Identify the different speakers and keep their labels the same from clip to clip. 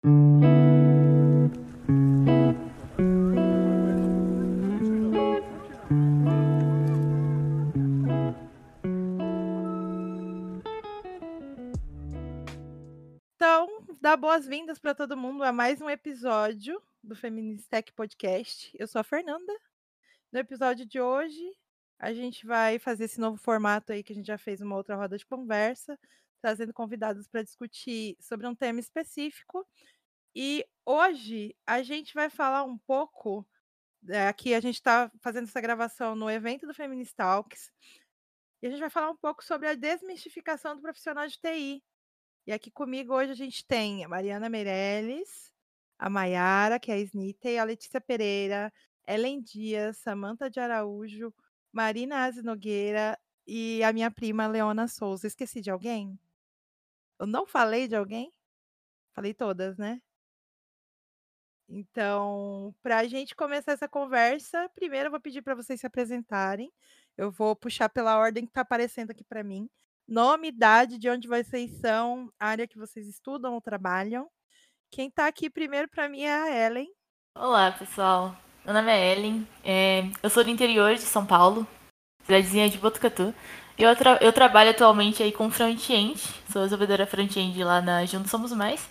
Speaker 1: Então, dá boas-vindas para todo mundo a mais um episódio do Feministec Podcast. Eu sou a Fernanda. No episódio de hoje, a gente vai fazer esse novo formato aí que a gente já fez uma outra roda de conversa, trazendo convidados para discutir sobre um tema específico. E hoje a gente vai falar um pouco. é, aqui a gente está fazendo essa gravação no evento do Feminist Talks. E a gente vai falar um pouco sobre a desmistificação do profissional de TI. E aqui comigo hoje a gente tem a Mariana Meirelles, a Maiara, que é a Snitey, a Letícia Pereira, Ellen Dias, Samanta de Araújo, Marina Aze Nogueira e a minha prima Leona Souza. Esqueci de alguém? Eu não falei de alguém? Falei todas, né? Então, para a gente começar essa conversa, primeiro eu vou pedir para vocês se apresentarem. Eu vou puxar pela ordem que está aparecendo aqui para mim. Nome, idade, de onde vocês são, área que vocês estudam ou trabalham. Quem está aqui primeiro para mim é a Ellen.
Speaker 2: Olá, pessoal. Meu nome é Ellen. É, eu sou do interior de São Paulo, cidadezinha de Botucatu. Eu, tra eu trabalho atualmente aí com front-end. Sou desenvolvedora front-end lá na Juntos Somos Mais.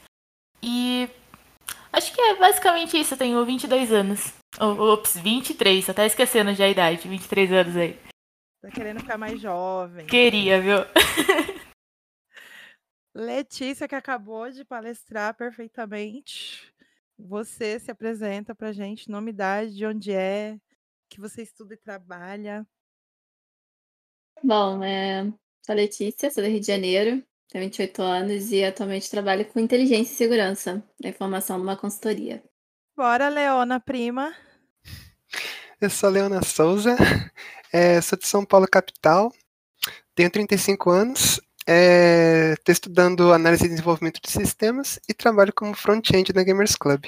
Speaker 2: E acho que é basicamente isso. Eu tenho 22 anos. Ops, 23. Tô até esquecendo já a idade. 23 anos aí.
Speaker 1: Tá querendo ficar mais jovem.
Speaker 2: Queria, viu?
Speaker 1: Letícia, que acabou de palestrar perfeitamente. Você se apresenta pra gente, nome, idade, de onde é, que você estuda e trabalha.
Speaker 3: Bom, é... sou a Letícia, sou do Rio de Janeiro, tenho 28 anos e atualmente trabalho com inteligência e segurança da informação numa consultoria.
Speaker 1: Bora, Leona, prima.
Speaker 4: Eu sou a Leona Souza, é, sou de São Paulo, capital, tenho 35 anos, estou estudando análise e desenvolvimento de sistemas e trabalho como front-end na Gamers Club.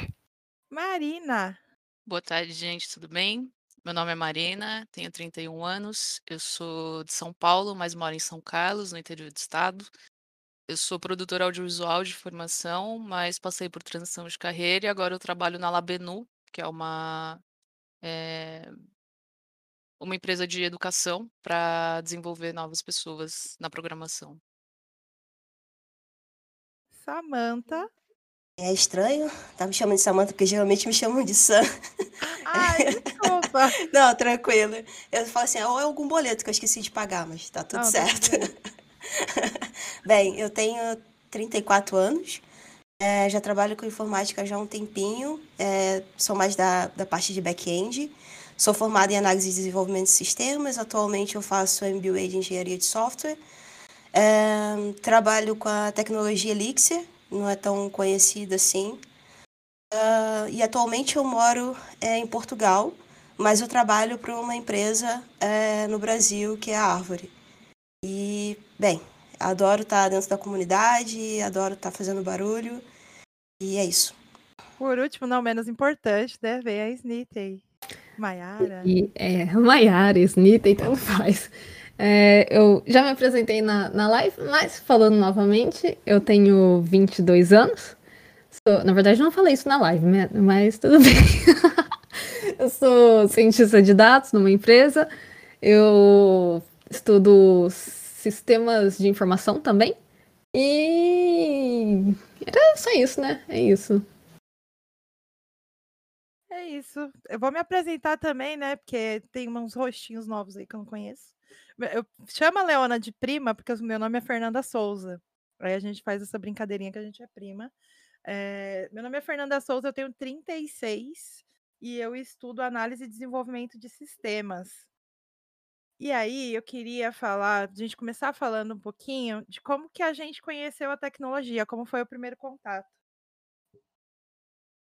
Speaker 1: Marina.
Speaker 5: Boa tarde, gente, tudo bem? Meu nome é Marina, tenho 31 anos, eu sou de São Paulo, mas moro em São Carlos, no interior do estado. Eu sou produtora audiovisual de formação, mas passei por transição de carreira e agora eu trabalho na Labenu, que é uma é, uma empresa de educação para desenvolver novas pessoas na programação.
Speaker 1: Samanta.
Speaker 6: É estranho, tá me chamando de Samanta, porque geralmente me chamam de Sam.
Speaker 1: Ai, desculpa.
Speaker 6: Não, tranquilo. Eu falo assim, ou é algum boleto que eu esqueci de pagar, mas tá tudo
Speaker 1: Não, tá
Speaker 6: certo. Bem, eu tenho 34 anos, é, já trabalho com informática já há um tempinho, é, sou mais da, da parte de back-end, sou formada em análise e desenvolvimento de sistemas, atualmente eu faço MBA de engenharia de software, é, trabalho com a tecnologia Elixir, não é tão conhecida assim, Ah, e atualmente eu moro é, em Portugal, mas eu trabalho para uma empresa é, no Brasil que é a Árvore. E, bem, adoro estar dentro da comunidade, adoro estar fazendo barulho, e é isso.
Speaker 1: Por último, não menos importante, né? Vem a Snitey. Maiara.
Speaker 3: E é, Maiara, Snita e tanto faz. É, eu já me apresentei na, na live, mas falando novamente, eu tenho 22 anos. Sou- na verdade, não falei isso na live, né? mas tudo bem. eu sou cientista de dados numa empresa. Eu estudo sistemas de informação também. E era só isso, né? É isso.
Speaker 1: É isso. Eu vou me apresentar também, né? Porque tem uns rostinhos novos aí que eu não conheço. Eu chamo a Leona de prima, porque o meu nome é Fernanda Souza. Aí a gente faz essa brincadeirinha que a gente é prima. É, meu nome é Fernanda Souza, eu tenho 36 e eu estudo análise e desenvolvimento de sistemas. E aí eu queria falar, a gente começar falando um pouquinho de como que a gente conheceu a tecnologia, como foi o primeiro contato.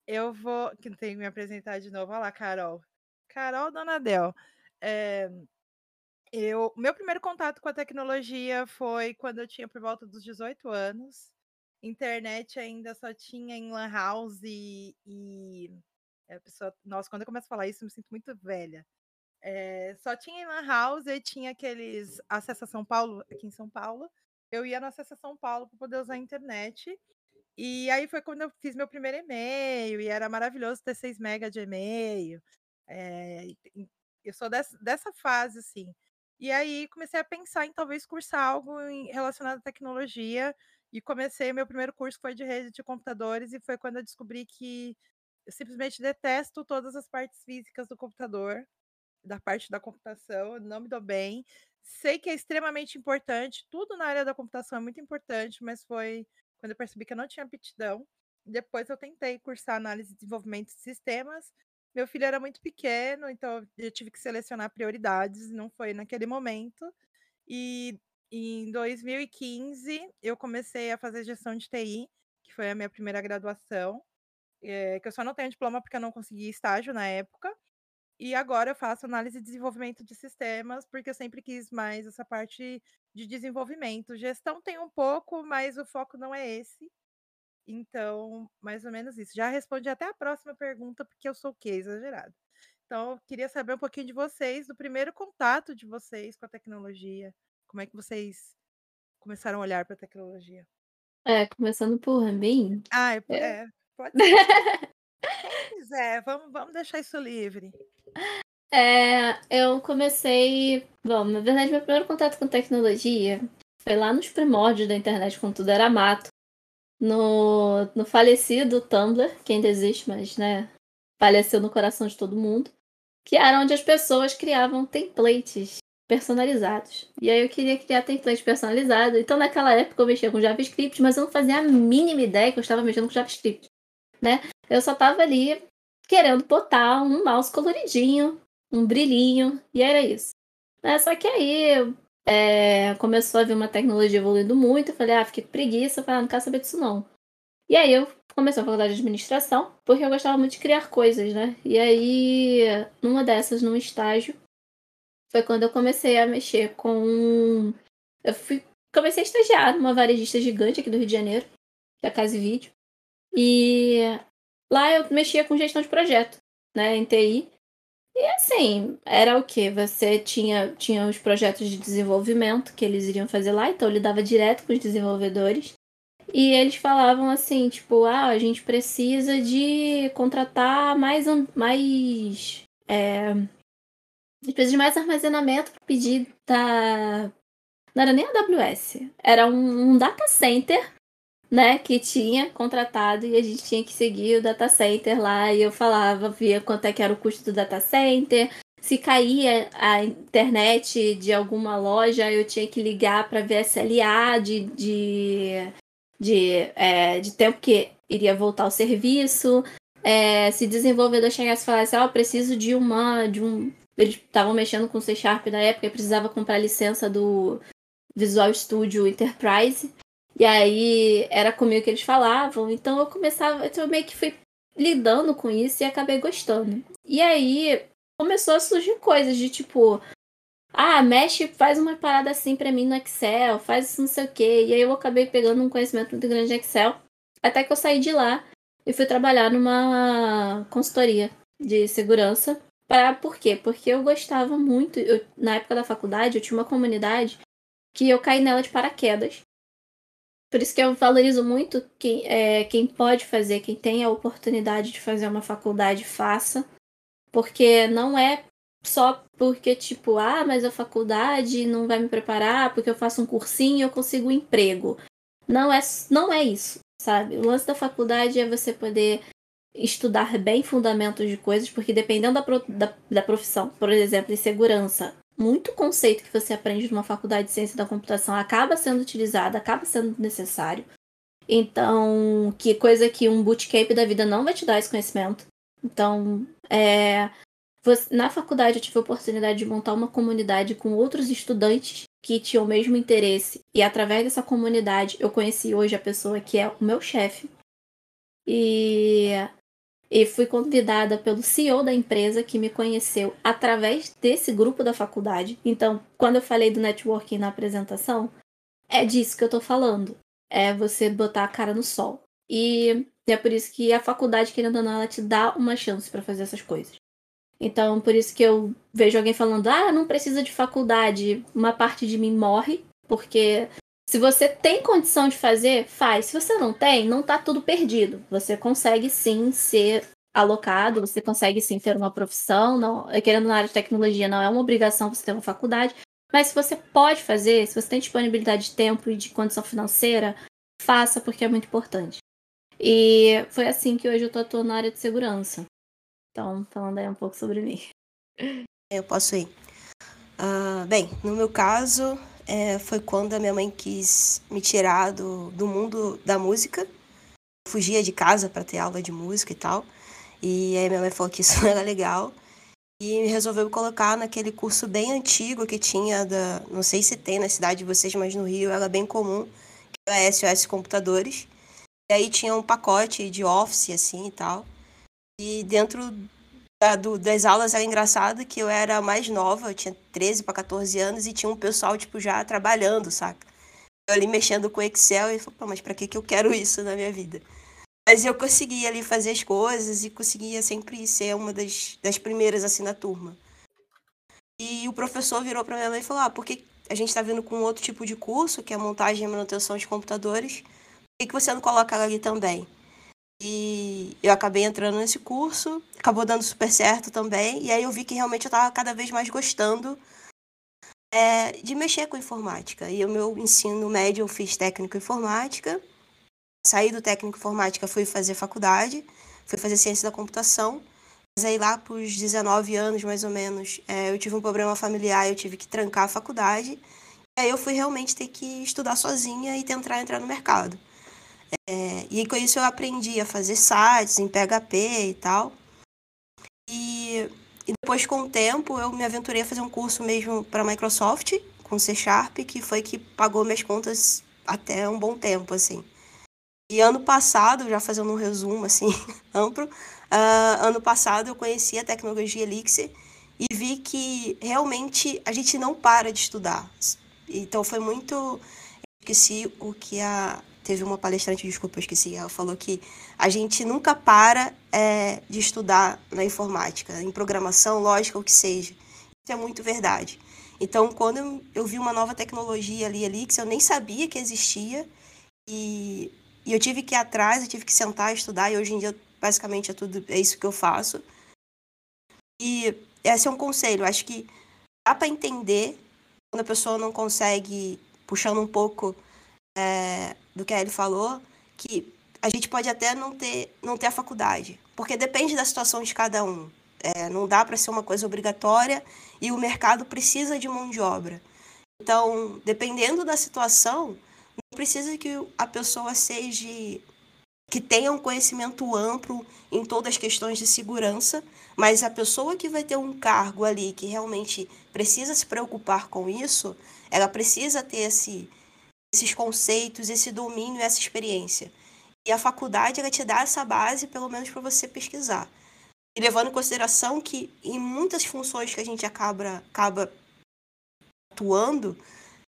Speaker 1: Eu vou. Que tem que me apresentar de novo. Olha lá, Carol. Carol Donadel. É, eu, meu primeiro contato com a tecnologia foi quando eu tinha por volta dos 18 anos. Internet ainda só tinha em Lan House e. e a pessoa, nossa, quando eu começo a falar isso, eu me sinto muito velha. É, só tinha em Lan House e tinha aqueles acesso a São Paulo, aqui em São Paulo. Eu ia no acesso a São Paulo para poder usar a internet. E aí foi quando eu fiz meu primeiro e-mail, e era maravilhoso ter 6 mega de e-mail. É, eu sou dessa, dessa fase, assim. E aí comecei a pensar em talvez cursar algo em, relacionado à tecnologia. E comecei, meu primeiro curso foi de rede de computadores, e foi quando eu descobri que eu simplesmente detesto todas as partes físicas do computador, da parte da computação, não me dou bem. Sei que é extremamente importante, tudo na área da computação é muito importante, mas foi quando eu percebi que eu não tinha aptidão. Depois eu tentei cursar análise e desenvolvimento de sistemas. Meu filho era muito pequeno, então eu tive que selecionar prioridades, não foi naquele momento. E em 2015 eu comecei a fazer gestão de TI, que foi a minha primeira graduação, é, que eu só não tenho diploma porque eu não consegui estágio na época. E agora eu faço análise e desenvolvimento de sistemas, porque eu sempre quis mais essa parte de desenvolvimento. Gestão tem um pouco, mas o foco não é esse. Então, mais ou menos isso. Já respondi até a próxima pergunta, porque eu sou o quê? Exagerado. Então, eu queria saber um pouquinho de vocês, do primeiro contato de vocês com a tecnologia. Como é que vocês começaram a olhar para a tecnologia?
Speaker 7: É, começando por mim.
Speaker 1: Ah, é, é. pode ser. Quem quiser, vamos, vamos deixar isso livre.
Speaker 7: É, eu comecei. Bom, na verdade, meu primeiro contato com tecnologia foi lá nos primórdios da internet, quando tudo era mato. No, no falecido Tumblr, que ainda existe, mas, né, faleceu no coração de todo mundo. Que era onde as pessoas criavam templates personalizados. E aí eu queria criar templates personalizados. Então, naquela época, eu mexia com JavaScript, mas eu não fazia a mínima ideia que eu estava mexendo com JavaScript. Né? Eu só estava ali querendo botar um mouse coloridinho, um brilhinho, e era isso. É, só que aí é, começou a vir uma tecnologia evoluindo muito, eu falei, ah, fiquei com preguiça, eu falei, ah, não quero saber disso não. E aí eu comecei a faculdade de administração, porque eu gostava muito de criar coisas, né? E aí, numa dessas, num estágio, foi quando eu comecei a mexer com. Eu fui... comecei a estagiar numa varejista gigante aqui do Rio de Janeiro, que é a Casa e Vídeo. E Lá eu mexia com gestão de projeto, né, em TI. E assim, era o que? Você tinha, tinha os projetos de desenvolvimento que eles iriam fazer lá, então eu lidava direto com os desenvolvedores. E eles falavam assim, tipo, ah, a gente precisa de contratar mais, mais é, precisa de mais armazenamento para pedir da. Não era nem AWS, era um, um data center né, que tinha contratado e a gente tinha que seguir o data center lá e eu falava, via quanto é que era o custo do data center, se caía a internet de alguma loja, eu tinha que ligar para ver SLA de, de, de, é, de tempo que iria voltar ao serviço. É, se desenvolvedor chegasse e falasse, ó, oh, preciso de uma, de um. Eles estavam mexendo com C Sharp na época e precisava comprar licença do Visual Studio Enterprise. E aí era comigo que eles falavam, então eu começava, então eu meio que fui lidando com isso e acabei gostando. E aí começou a surgir coisas de tipo, ah, mexe, faz uma parada assim para mim no Excel, faz isso não sei o quê. E aí eu acabei pegando um conhecimento muito grande de Excel, até que eu saí de lá e fui trabalhar numa consultoria de segurança. Pra, por quê? Porque eu gostava muito, eu, na época da faculdade, eu tinha uma comunidade que eu caí nela de paraquedas. Por isso que eu valorizo muito quem, é, quem pode fazer, quem tem a oportunidade de fazer uma faculdade, faça. Porque não é só porque, tipo, ah, mas a faculdade não vai me preparar, porque eu faço um cursinho e eu consigo um emprego. Não é, não é isso, sabe? O lance da faculdade é você poder estudar bem fundamentos de coisas, porque dependendo da, da, da profissão, por exemplo, em segurança, muito conceito que você aprende numa faculdade de ciência da computação acaba sendo utilizado, acaba sendo necessário. Então, que coisa que um bootcamp da vida não vai te dar esse conhecimento. Então, é, você, na faculdade eu tive a oportunidade de montar uma comunidade com outros estudantes que tinham o mesmo interesse. E através dessa comunidade eu conheci hoje a pessoa que é o meu chefe. E e fui convidada pelo CEO da empresa que me conheceu através desse grupo da faculdade. Então, quando eu falei do networking na apresentação, é disso que eu tô falando. É você botar a cara no sol. E é por isso que a faculdade, querendo ou não, ela te dá uma chance para fazer essas coisas. Então, por isso que eu vejo alguém falando: ah, não precisa de faculdade. Uma parte de mim morre, porque Se você tem condição de fazer, faz. Se você não tem, não tá tudo perdido. Você consegue sim ser alocado, você consegue sim ter uma profissão, não, querendo na área de tecnologia, não é uma obrigação você ter uma faculdade, mas se você pode fazer, se você tem disponibilidade de tempo e de condição financeira, faça porque é muito importante. E foi assim que hoje eu tô atuando na área de segurança. Então, falando aí um pouco sobre mim.
Speaker 6: Eu posso ir. Uh, bem, no meu caso, é, foi quando a minha mãe quis me tirar do, do mundo da música. Eu fugia de casa para ter aula de música e tal. E aí minha mãe falou que isso não era legal. E resolveu colocar naquele curso bem antigo que tinha da. Não sei se tem na cidade de vocês, mas no Rio era bem comum, que era SOS Computadores. E aí tinha um pacote de Office, assim e tal. E dentro do, das aulas era engraçado que eu era mais nova, eu tinha 13 para 14 anos e tinha um pessoal, tipo, já trabalhando, saca? Eu ali mexendo com Excel e falei, mas pra que, que eu quero isso na minha vida? Mas eu conseguia ali fazer as coisas e conseguia sempre ser uma das, das primeiras assim na turma. E o professor virou para minha mãe e falou: Ah, porque a gente está vindo com outro tipo de curso, que é montagem e manutenção de computadores, por que, que você não coloca ela ali também? E eu acabei entrando nesse curso, acabou dando super certo também, e aí eu vi que realmente eu estava cada vez mais gostando é, de mexer com informática. E o meu ensino médio eu fiz técnico informática, saí do técnico informática, fui fazer faculdade, fui fazer ciência da computação. Mas aí lá para os 19 anos, mais ou menos, é, eu tive um problema familiar, eu tive que trancar a faculdade. E aí eu fui realmente ter que estudar sozinha e tentar entrar no mercado. É, e com isso eu aprendi a fazer sites em PHP e tal. E, e depois, com o tempo, eu me aventurei a fazer um curso mesmo para Microsoft, com C Sharp, que foi que pagou minhas contas até um bom tempo, assim. E ano passado, já fazendo um resumo assim amplo, uh, ano passado eu conheci a tecnologia Elixir e vi que realmente a gente não para de estudar. Então foi muito. Esqueci o que a. Teve uma palestrante, desculpa, eu esqueci. Ela falou que a gente nunca para é, de estudar na informática, em programação, lógica, o que seja. Isso é muito verdade. Então, quando eu, vi uma nova tecnologia ali, Elixir, eu nem sabia que existia. E e eu tive que ir atrás, eu tive que sentar, estudar, e hoje em dia, basicamente, é tudo é isso que eu faço. E esse é um conselho. Acho que dá para entender quando a pessoa não consegue, puxando um pouco é, do que a Ellie falou, que a gente pode até não ter, não ter a faculdade, porque depende da situação de cada um. É, não dá para ser uma coisa obrigatória e o mercado precisa de mão de obra. Então, dependendo da situação, não precisa que a pessoa seja que tenha um conhecimento amplo em todas as questões de segurança, mas a pessoa que vai ter um cargo ali que realmente precisa se preocupar com isso, ela precisa ter esse, esses conceitos, esse domínio, essa experiência. E a faculdade ela te dá essa base, pelo menos para você pesquisar. E levando em consideração que em muitas funções que a gente acaba, acaba atuando,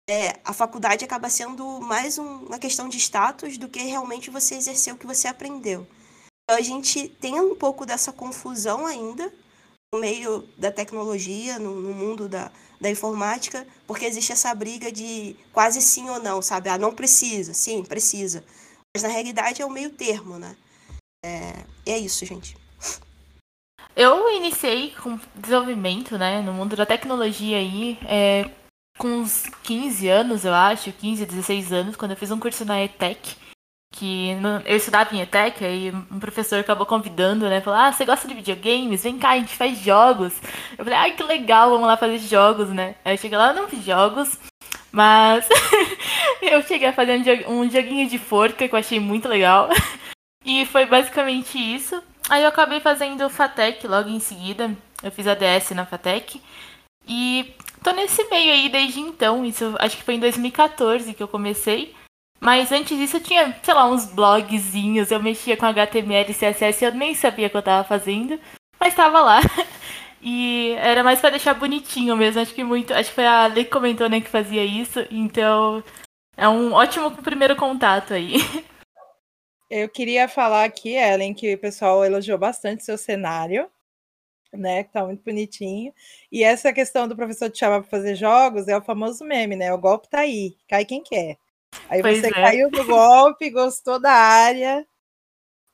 Speaker 6: é, a faculdade acaba sendo mais um, uma questão de status do que realmente você exercer o que você aprendeu. Então, a gente tem um pouco dessa confusão ainda no meio da tecnologia, no, no mundo da, da informática, porque existe essa briga de quase sim ou não, sabe? Ah, não precisa, sim, precisa. Mas na realidade é o meio termo, né? É, é isso, gente.
Speaker 2: Eu iniciei com desenvolvimento, né, no mundo da tecnologia aí, é, com uns 15 anos, eu acho, 15, 16 anos, quando eu fiz um curso na ETEC, que no, eu estudava em ETEC, aí um professor acabou convidando, né? Falou, ah, você gosta de videogames? Vem cá, a gente faz jogos. Eu falei, ai, que legal, vamos lá fazer jogos, né? Aí eu cheguei lá, não fiz jogos, mas eu cheguei a fazer um, um joguinho de forca que eu achei muito legal. e foi basicamente isso. Aí eu acabei fazendo FATEC logo em seguida. Eu fiz ADS na FATEC. E tô nesse meio aí desde então. Isso acho que foi em 2014 que eu comecei. Mas antes disso eu tinha, sei lá, uns blogzinhos, eu mexia com HTML e CSS, eu nem sabia o que eu tava fazendo, mas tava lá. E era mais para deixar bonitinho mesmo, acho que muito, acho que foi a Lei que comentou, né, que fazia isso, então é um ótimo primeiro contato aí.
Speaker 1: Eu queria falar aqui, Ellen, que o pessoal elogiou bastante seu cenário né? Que tá muito bonitinho. E essa questão do professor te chamar para fazer jogos é o famoso meme, né? O golpe tá aí, cai quem quer. Aí
Speaker 2: Pois
Speaker 1: você
Speaker 2: é.
Speaker 1: caiu no golpe, gostou da área.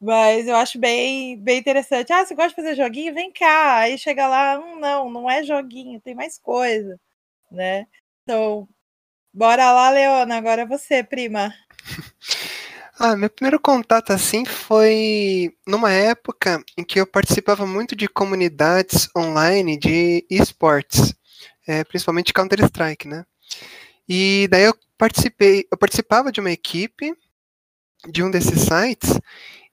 Speaker 1: Mas eu acho bem, bem interessante. Ah, você gosta de fazer joguinho? Vem cá. Aí chega lá, hum, não, não é joguinho, tem mais coisa, né? Então, bora lá, Leona. Agora é você, prima.
Speaker 4: Ah, meu primeiro contato assim foi numa época em que eu participava muito de comunidades online de esportes, é, principalmente Counter-Strike, né? E daí eu participei, eu participava de uma equipe de um desses sites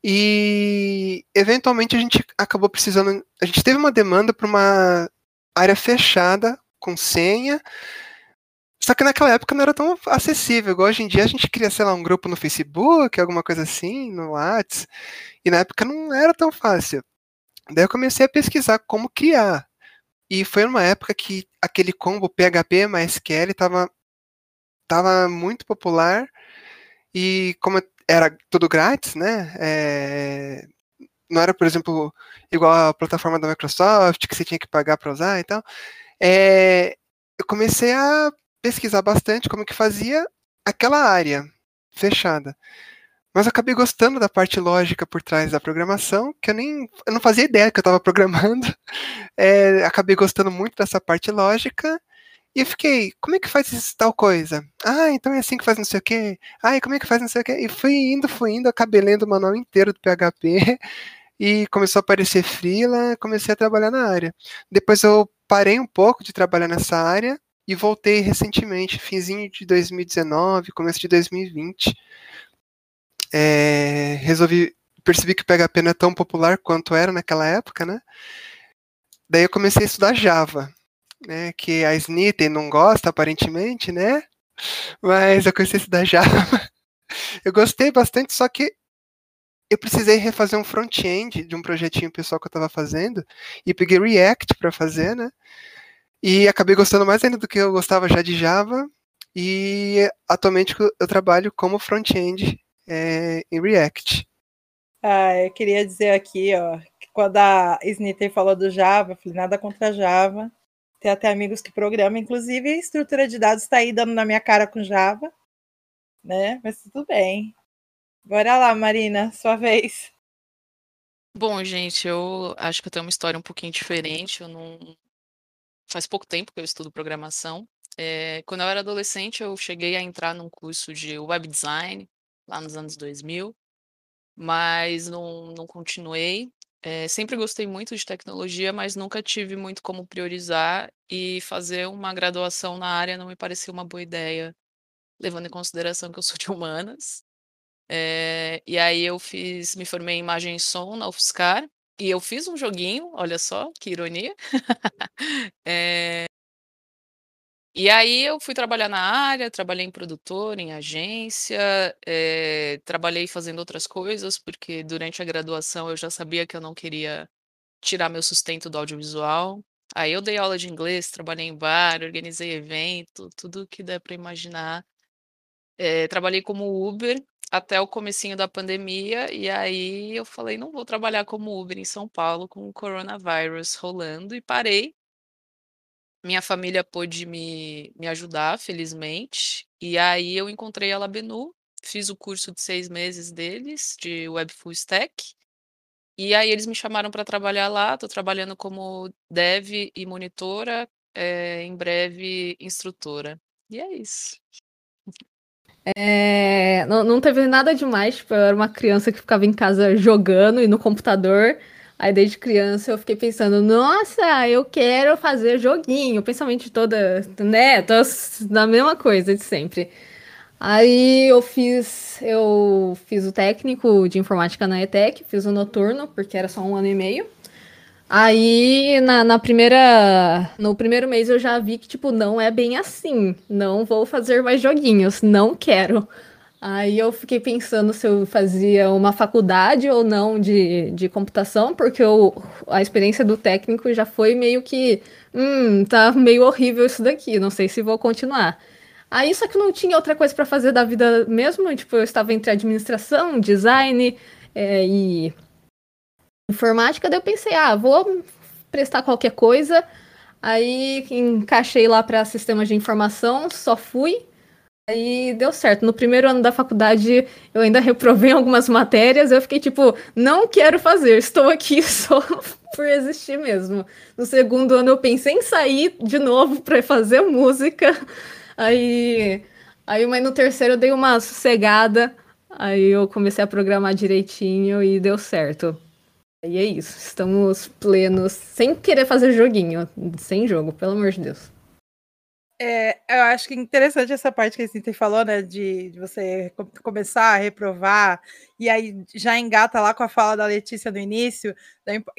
Speaker 4: e eventualmente a gente acabou precisando, a gente teve uma demanda para uma área fechada com senha só que naquela época não era tão acessível, igual hoje em dia a gente cria, sei lá, um grupo no Facebook, alguma coisa assim, no Whats, e na época não era tão fácil. Daí eu comecei a pesquisar como criar. E foi numa época que aquele combo PHP mais SQL estava tava muito popular, e como era tudo grátis, né? é, não era, por exemplo, igual a plataforma da Microsoft, que você tinha que pagar para usar e tal. é, eu comecei a pesquisar bastante como que fazia aquela área fechada. Mas eu acabei gostando da parte lógica por trás da programação, que eu nem eu não fazia ideia que eu estava programando. É, acabei gostando muito dessa parte lógica. E eu fiquei, como é que faz isso, tal coisa? Ah, então é assim que faz não sei o quê. Ah, como é que faz não sei o quê? E fui indo, fui indo, acabei lendo o manual inteiro do PHP. E começou a aparecer freela, comecei a trabalhar na área. Depois eu parei um pouco de trabalhar nessa área e voltei recentemente, finzinho de 2019, começo de 2020. É, resolvi, percebi que o PHP não é tão popular quanto era naquela época, né? Daí eu comecei a estudar Java, né? Que a Snitten não gosta aparentemente, né? Mas eu comecei a estudar Java. Eu gostei bastante, só que eu precisei refazer um front-end de um projetinho pessoal que eu estava fazendo e peguei React para fazer, né? E acabei gostando mais ainda do que eu gostava já de Java. E atualmente eu trabalho como front-end é, em React.
Speaker 1: Ah, eu queria dizer aqui, ó, que quando a Snitten falou do Java, eu falei nada contra Java. Tem até amigos que programam, inclusive a estrutura de dados está aí dando na minha cara com Java, né? Mas tudo bem. Bora lá, Marina, sua vez.
Speaker 5: Bom, gente, eu acho que eu tenho uma história um pouquinho diferente. Eu não. Faz pouco tempo que eu estudo programação. É, quando eu era adolescente, eu cheguei a entrar num curso de web design, lá nos anos 2000, mas não, não continuei. É, sempre gostei muito de tecnologia, mas nunca tive muito como priorizar e fazer uma graduação na área não me parecia uma boa ideia, levando em consideração que eu sou de humanas. É, e aí eu fiz, me formei em imagem e som na UFSCar e eu fiz um joguinho, olha só, que ironia. É, e aí eu fui trabalhar na área, trabalhei em produtor, em agência, eh, trabalhei fazendo outras coisas, porque durante a graduação eu já sabia que eu não queria tirar meu sustento do audiovisual. Aí eu dei aula de inglês, trabalhei em bar, organizei evento, tudo que der para imaginar. Eh, trabalhei como Uber até o comecinho da pandemia, e aí eu falei: "Não vou trabalhar como Uber em São Paulo com o coronavírus rolando", e parei. Minha família pôde me me ajudar, felizmente, e aí eu encontrei a Labenu, fiz o curso de 6 meses deles, de Web Full Stack, e aí eles me chamaram para trabalhar lá, tô trabalhando como dev e monitora, eh, em breve instrutora. E é isso.
Speaker 3: É, não, não teve nada demais, tipo, eu era uma criança que ficava em casa jogando e no computador. Aí desde criança eu fiquei pensando, nossa, eu quero fazer joguinho, pensamento toda, né? Tô na mesma coisa de sempre. Aí eu fiz, eu fiz o técnico de informática na ETEC, fiz o noturno, porque era só um ano e meio. Aí na, na primeira, no primeiro mês eu já vi que tipo não é bem assim, não vou fazer mais joguinhos, não quero. Aí eu fiquei pensando se eu fazia uma faculdade ou não de, de computação, porque eu, a experiência do técnico já foi meio que, hum, tá meio horrível isso daqui, não sei se vou continuar. Aí só que não tinha outra coisa para fazer da vida mesmo, tipo, eu estava entre administração, design é, e informática, daí eu pensei, ah, vou prestar qualquer coisa. Aí encaixei lá para sistemas de informação, só fui. Aí deu certo. No primeiro ano da faculdade, eu ainda reprovei algumas matérias. Eu fiquei tipo, não quero fazer, estou aqui só por existir mesmo. No segundo ano, eu pensei em sair de novo para fazer música. Aí, aí, mas no terceiro, eu dei uma sossegada. Aí eu comecei a programar direitinho e deu certo. E é isso, estamos plenos, sem querer fazer joguinho, sem jogo, pelo amor de Deus.
Speaker 1: É, eu acho que é interessante essa parte que a Cintia falou, né? De, de, você começar a reprovar, e aí já engata lá com a fala da Letícia no início,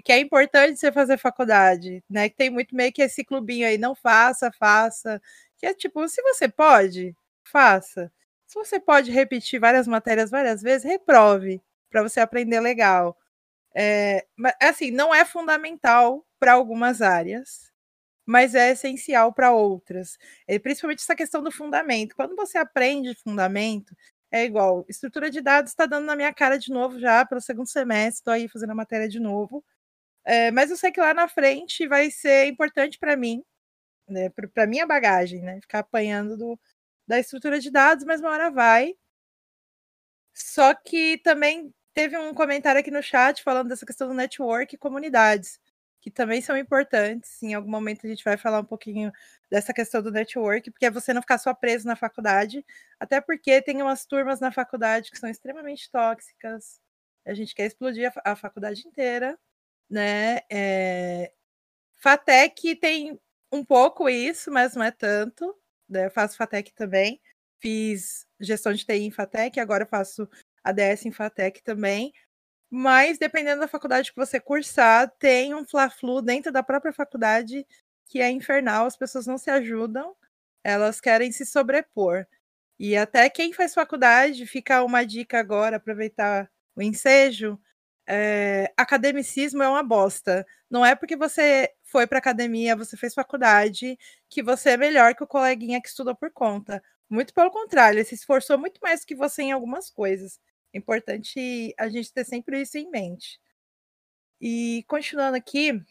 Speaker 1: que é importante você fazer faculdade, né? Que tem muito meio que esse clubinho aí, não faça, faça. Que é tipo, se você pode, faça. Se você pode repetir várias matérias várias vezes, reprove para você aprender legal. É, mas assim, não é fundamental para algumas áreas, mas é essencial para outras. É, principalmente essa questão do fundamento. Quando você aprende fundamento, é igual. Estrutura de dados está dando na minha cara de novo já pelo segundo semestre, estou aí fazendo a matéria de novo. É, mas eu sei que lá na frente vai ser importante para mim, né, para minha bagagem, né, ficar apanhando do, da estrutura de dados, mas uma hora vai. Só que também teve um comentário aqui no chat falando dessa questão do network e comunidades que também são importantes. Em algum momento a gente vai falar um pouquinho dessa questão do network, porque é você não ficar só preso na faculdade, até porque tem umas turmas na faculdade que são extremamente tóxicas. A gente quer explodir a, faculdade inteira, né? É... Fatec tem um pouco isso, mas não é tanto. Né? Eu faço Fatec também. Fiz gestão de TI em Fatec, agora faço ADS em Fatec também. Mas, dependendo da faculdade que você cursar, tem um fla-flu dentro da própria faculdade que é infernal, as pessoas não se ajudam, elas querem se sobrepor. E até quem faz faculdade, fica uma dica agora, aproveitar o ensejo, é, academicismo é uma bosta. Não é porque você foi para academia, você fez faculdade, que você é melhor que o coleguinha que estuda por conta. Muito pelo contrário, ele se esforçou muito mais que você em algumas coisas. É importante a gente ter sempre isso em mente. E continuando aqui,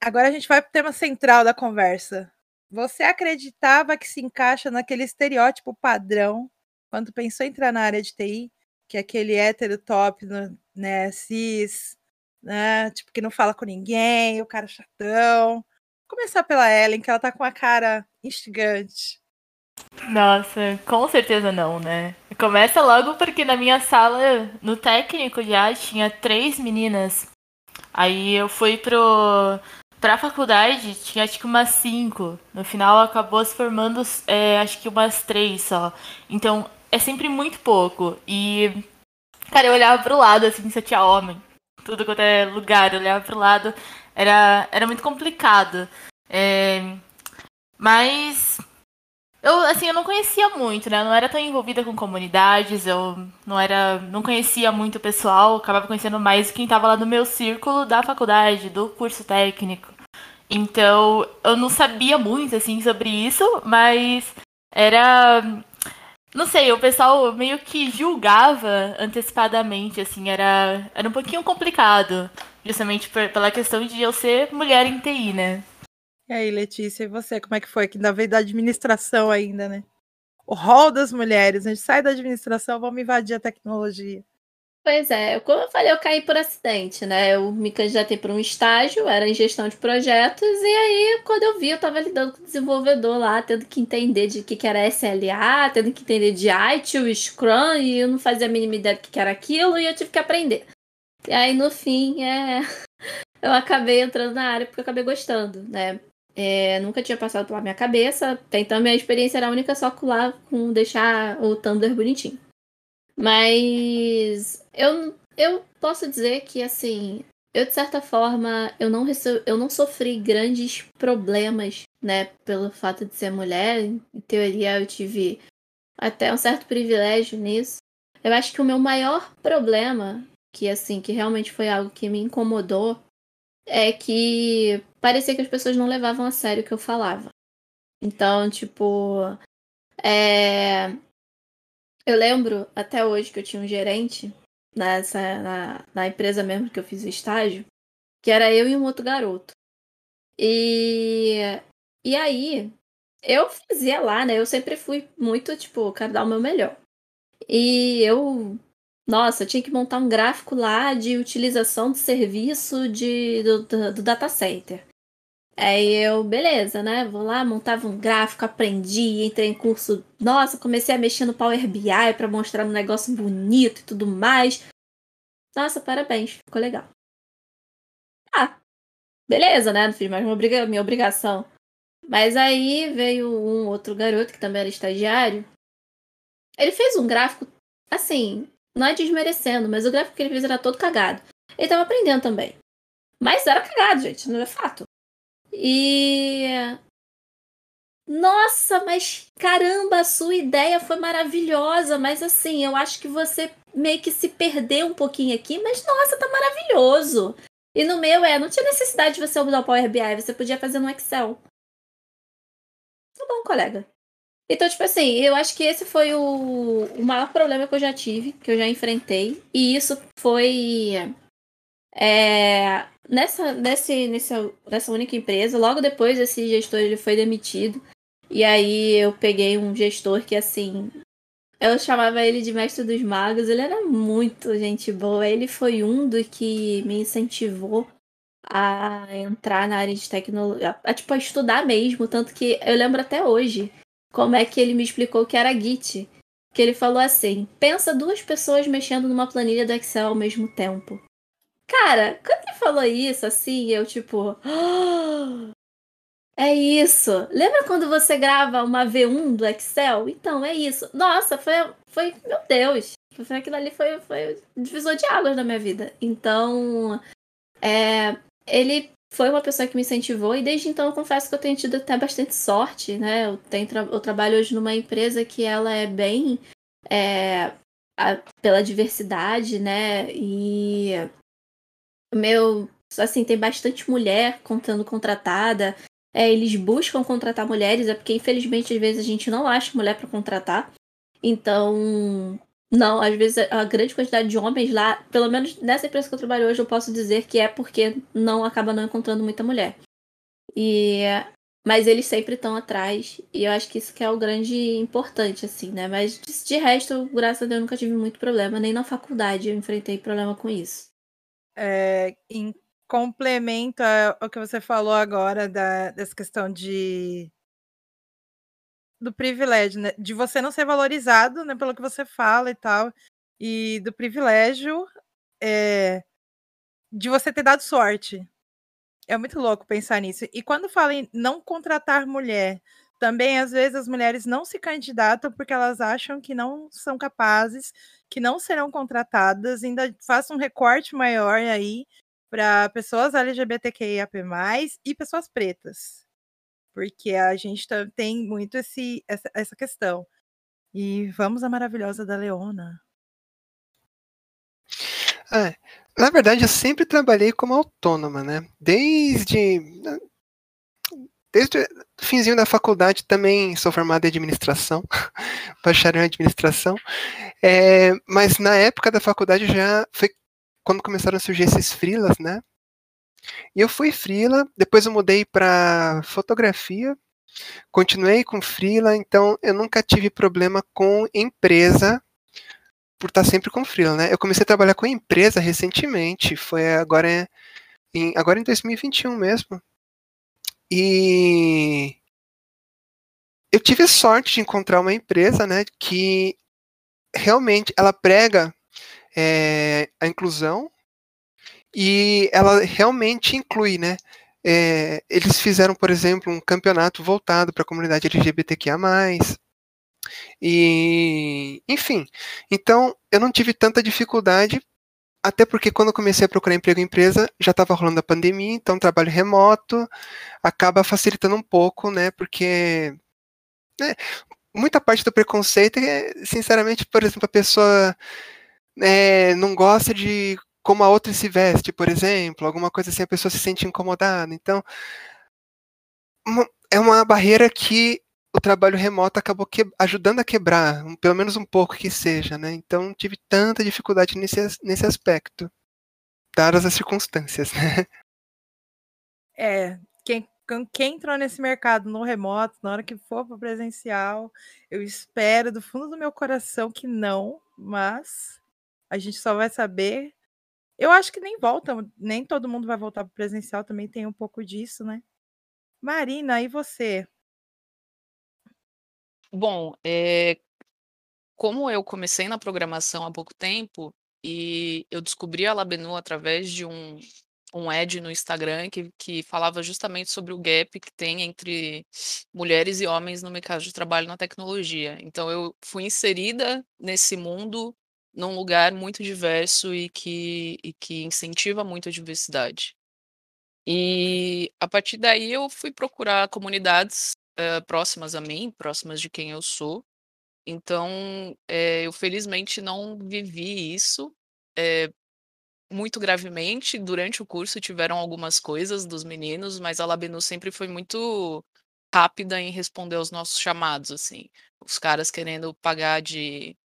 Speaker 1: agora a gente vai para o tema central da conversa. Você acreditava que se encaixa naquele estereótipo padrão quando pensou em entrar na área de TI, que é aquele hétero top, né, cis, né, tipo que não fala com ninguém, o cara chatão. Vou começar pela Ellen, que ela tá com a cara instigante.
Speaker 2: Nossa, com certeza não, né? Começa logo porque na minha sala, no técnico já, tinha três meninas. Aí eu fui pro, pra faculdade, tinha acho que umas cinco. No final acabou se formando, é, acho que umas três só. Então é sempre muito pouco. E, cara, eu olhava pro lado, assim, se tinha homem. Tudo quanto é lugar, eu olhava pro lado. Era, era muito complicado. É, mas eu, assim, eu não conhecia muito, né? Eu não era tão envolvida com comunidades, eu não era, não conhecia muito o pessoal, acabava conhecendo mais quem estava lá no meu círculo da faculdade, do curso técnico. Então, eu não sabia muito assim sobre isso, mas era não sei, o pessoal meio que julgava antecipadamente, assim, era, era um pouquinho complicado, justamente por, pela questão de eu ser mulher em TI, né?
Speaker 1: E aí, Letícia, e você, como é que foi? Que ainda veio da administração ainda, né? O rol das mulheres, a gente sai da administração, vamos invadir a tecnologia.
Speaker 7: Pois é, como eu falei, eu caí por acidente, né? Eu me candidatei para um estágio, era em gestão de projetos, e aí, quando eu vi, eu estava lidando com o desenvolvedor lá, tendo que entender de que, que era SLA, tendo que entender de ITIL, Scrum, e eu não fazia a mínima ideia do que, que era aquilo, e eu tive que aprender. E aí, no fim, é... eu acabei entrando na área porque eu acabei gostando, né? É, nunca tinha passado pela minha cabeça. Então minha experiência era única só com lá com deixar o Thunder bonitinho. Mas eu, eu posso dizer que assim, eu de certa forma eu não eu não sofri grandes problemas, né, pelo fato de ser mulher. Em teoria eu tive até um certo privilégio nisso. Eu acho que o meu maior problema, que assim, que realmente foi algo que me incomodou, é que parecia que as pessoas não levavam a sério o que eu falava. Então, tipo. É... Eu lembro até hoje que eu tinha um gerente nessa, na, na empresa mesmo que eu fiz o estágio, que era eu e um outro garoto. E, e aí, eu fazia lá, né? Eu sempre fui muito, tipo, quero dar o meu melhor. E eu, nossa, eu tinha que montar um gráfico lá de utilização de serviço de, do, do, do data center. Aí eu, beleza, né? Vou lá, montava um gráfico, aprendi, entrei em curso. Nossa, comecei a mexer no Power BI para mostrar um negócio bonito e tudo mais. Nossa, parabéns, ficou legal. Ah, beleza, né? Não fiz mais obriga minha obrigação. Mas aí veio um outro garoto que também era estagiário. Ele fez um gráfico, assim, não é desmerecendo, mas o gráfico que ele fez era todo cagado. Ele tava aprendendo também. Mas era cagado, gente, não é fato. E. Nossa, mas caramba, a sua ideia foi maravilhosa, mas assim, eu acho que você meio que se perdeu um pouquinho aqui, mas nossa, tá maravilhoso. E no meu é, não tinha necessidade de você usar o Power BI, você podia fazer no Excel. Tá bom, colega. Então, tipo assim, eu acho que esse foi o, o maior problema que eu já tive, que eu já enfrentei. E isso foi é, nessa, nesse, nessa, nessa única empresa, logo depois esse gestor ele foi demitido. E aí eu peguei um gestor que assim. Eu chamava ele de mestre dos magos, ele era muito gente boa. Ele foi um do que me incentivou a entrar na área de tecnologia, a, a, tipo, a estudar mesmo. Tanto que eu lembro até hoje como é que ele me explicou que era Git. Que ele falou assim: pensa duas pessoas mexendo numa planilha do Excel ao mesmo tempo. Cara, quando ele falou isso, assim, eu tipo. Oh, é isso. Lembra quando você grava uma V1 do Excel? Então, é isso. Nossa, foi. foi meu Deus. Aquilo ali foi, foi divisor de águas na minha vida. Então. É, ele foi uma pessoa que me incentivou e desde então eu confesso que eu tenho tido até bastante sorte, né? Eu, tenho eu trabalho hoje numa empresa que ela é bem é, a, pela diversidade, né? E meu, assim, tem bastante mulher contando contratada. É, eles buscam contratar mulheres, é porque infelizmente às vezes a gente não acha mulher para contratar. Então, não, às vezes a grande quantidade de homens lá, pelo menos nessa empresa que eu trabalho hoje, eu posso dizer que é porque não acaba não encontrando muita mulher. E mas eles sempre estão atrás, e eu acho que isso que é o grande importante, assim, né? Mas de, resto, graças a Deus, eu nunca tive muito problema, nem na faculdade eu enfrentei problema com isso
Speaker 1: é, em complemento ao que você falou agora da, dessa questão de do privilégio, né? De você não ser valorizado, né, pelo que você fala e tal, e do privilégio é, de você ter dado sorte. É muito louco pensar nisso. E quando fala em não contratar mulher, também às vezes as mulheres não se candidatam porque elas acham que não são capazes que não serão contratadas, ainda faça um recorte maior aí para pessoas LGBTQIAP+, e pessoas pretas. Porque a gente tá, tem muito esse, essa, essa questão. E vamos à maravilhosa da Leona.
Speaker 4: É, na verdade, eu sempre trabalhei como autônoma, né? Desde desde o finzinho da faculdade também sou formado em administração, bacharel em administração, é, mas na época da faculdade já foi quando começaram a surgir esses frilas, né? E eu fui frila, depois eu mudei para fotografia, continuei com frila, então eu nunca tive problema com empresa por estar sempre com frila, né? Eu comecei a trabalhar com empresa recentemente, foi agora em, agora em 2021 mesmo. E eu tive sorte de encontrar uma empresa, né, que realmente ela prega é, a inclusão e ela realmente inclui, né? É, eles fizeram, por exemplo, um campeonato voltado para a comunidade LGBTQIA+, e, enfim, então eu não tive tanta dificuldade até porque quando eu comecei a procurar emprego em empresa, já estava rolando a pandemia, então trabalho remoto acaba facilitando um pouco, né? Porque né, muita parte do preconceito é, sinceramente, por exemplo, a pessoa é, não gosta de como a outra se veste, por exemplo, alguma coisa assim, a pessoa se sente incomodada. Então, uma, é uma barreira que o trabalho remoto acabou que, ajudando a quebrar, um, pelo menos um pouco que seja, né? Então tive tanta dificuldade nesse, nesse aspecto, dadas as circunstâncias, né?
Speaker 1: É, quem quem entrou nesse mercado no remoto, na hora que for para presencial, eu espero do fundo do meu coração que não, mas a gente só vai saber. Eu acho que nem volta, nem todo mundo vai voltar para presencial, também tem um pouco disso, né? Marina, e você?
Speaker 5: Bom, é, como eu comecei na programação há pouco tempo e eu descobri a Labenu através de um, um ad no Instagram que, que falava justamente sobre o gap que tem entre mulheres e homens no mercado de trabalho na tecnologia. Então eu fui inserida nesse mundo num lugar muito diverso e que, e que incentiva muito a diversidade. E a partir daí eu fui procurar comunidades uh, próximas a mim, próximas de quem eu sou. Então, é, eu felizmente não vivi isso. É, muito gravemente. Durante o curso tiveram algumas coisas dos meninos, mas a Labenu sempre foi muito rápida em responder aos nossos chamados, assim. Os caras querendo pagar de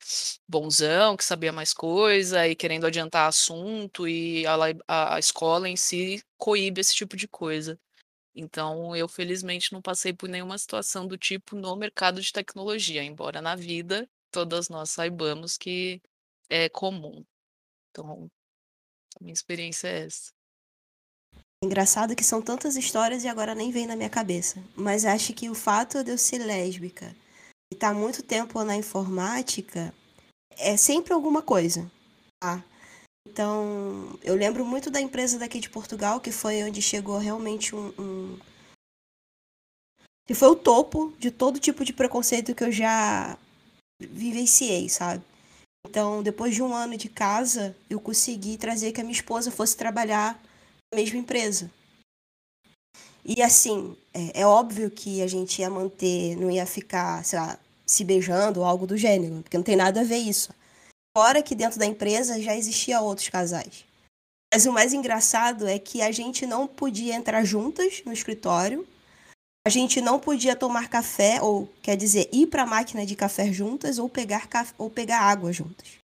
Speaker 5: bonzão, que sabia mais coisa, e querendo adiantar assunto, e a, a, a escola em si coíbe esse tipo de coisa. Então, eu felizmente não passei por nenhuma situação do tipo no mercado de tecnologia, embora na vida todas nós saibamos que é comum. Então, a minha experiência é essa.
Speaker 6: Engraçado que são tantas histórias e agora nem vem na minha cabeça. Mas acho que o fato de eu ser lésbica e estar tá muito tempo na informática é sempre alguma coisa. Tá? Então, eu lembro muito da empresa daqui de Portugal, que foi onde chegou realmente um, um. que foi o topo de todo tipo de preconceito que eu já vivenciei, sabe? Então, depois de um ano de casa, eu consegui trazer que a minha esposa fosse trabalhar mesma empresa. E assim, é, é, óbvio que a gente ia manter, não ia ficar, sei lá, se beijando ou algo do gênero, porque não tem nada a ver isso. Fora que dentro da empresa já existia outros casais. Mas o mais engraçado é que a gente não podia entrar juntas no escritório, a gente não podia tomar café, ou quer dizer, ir para a máquina de café juntas ou pegar, ou pegar água juntas.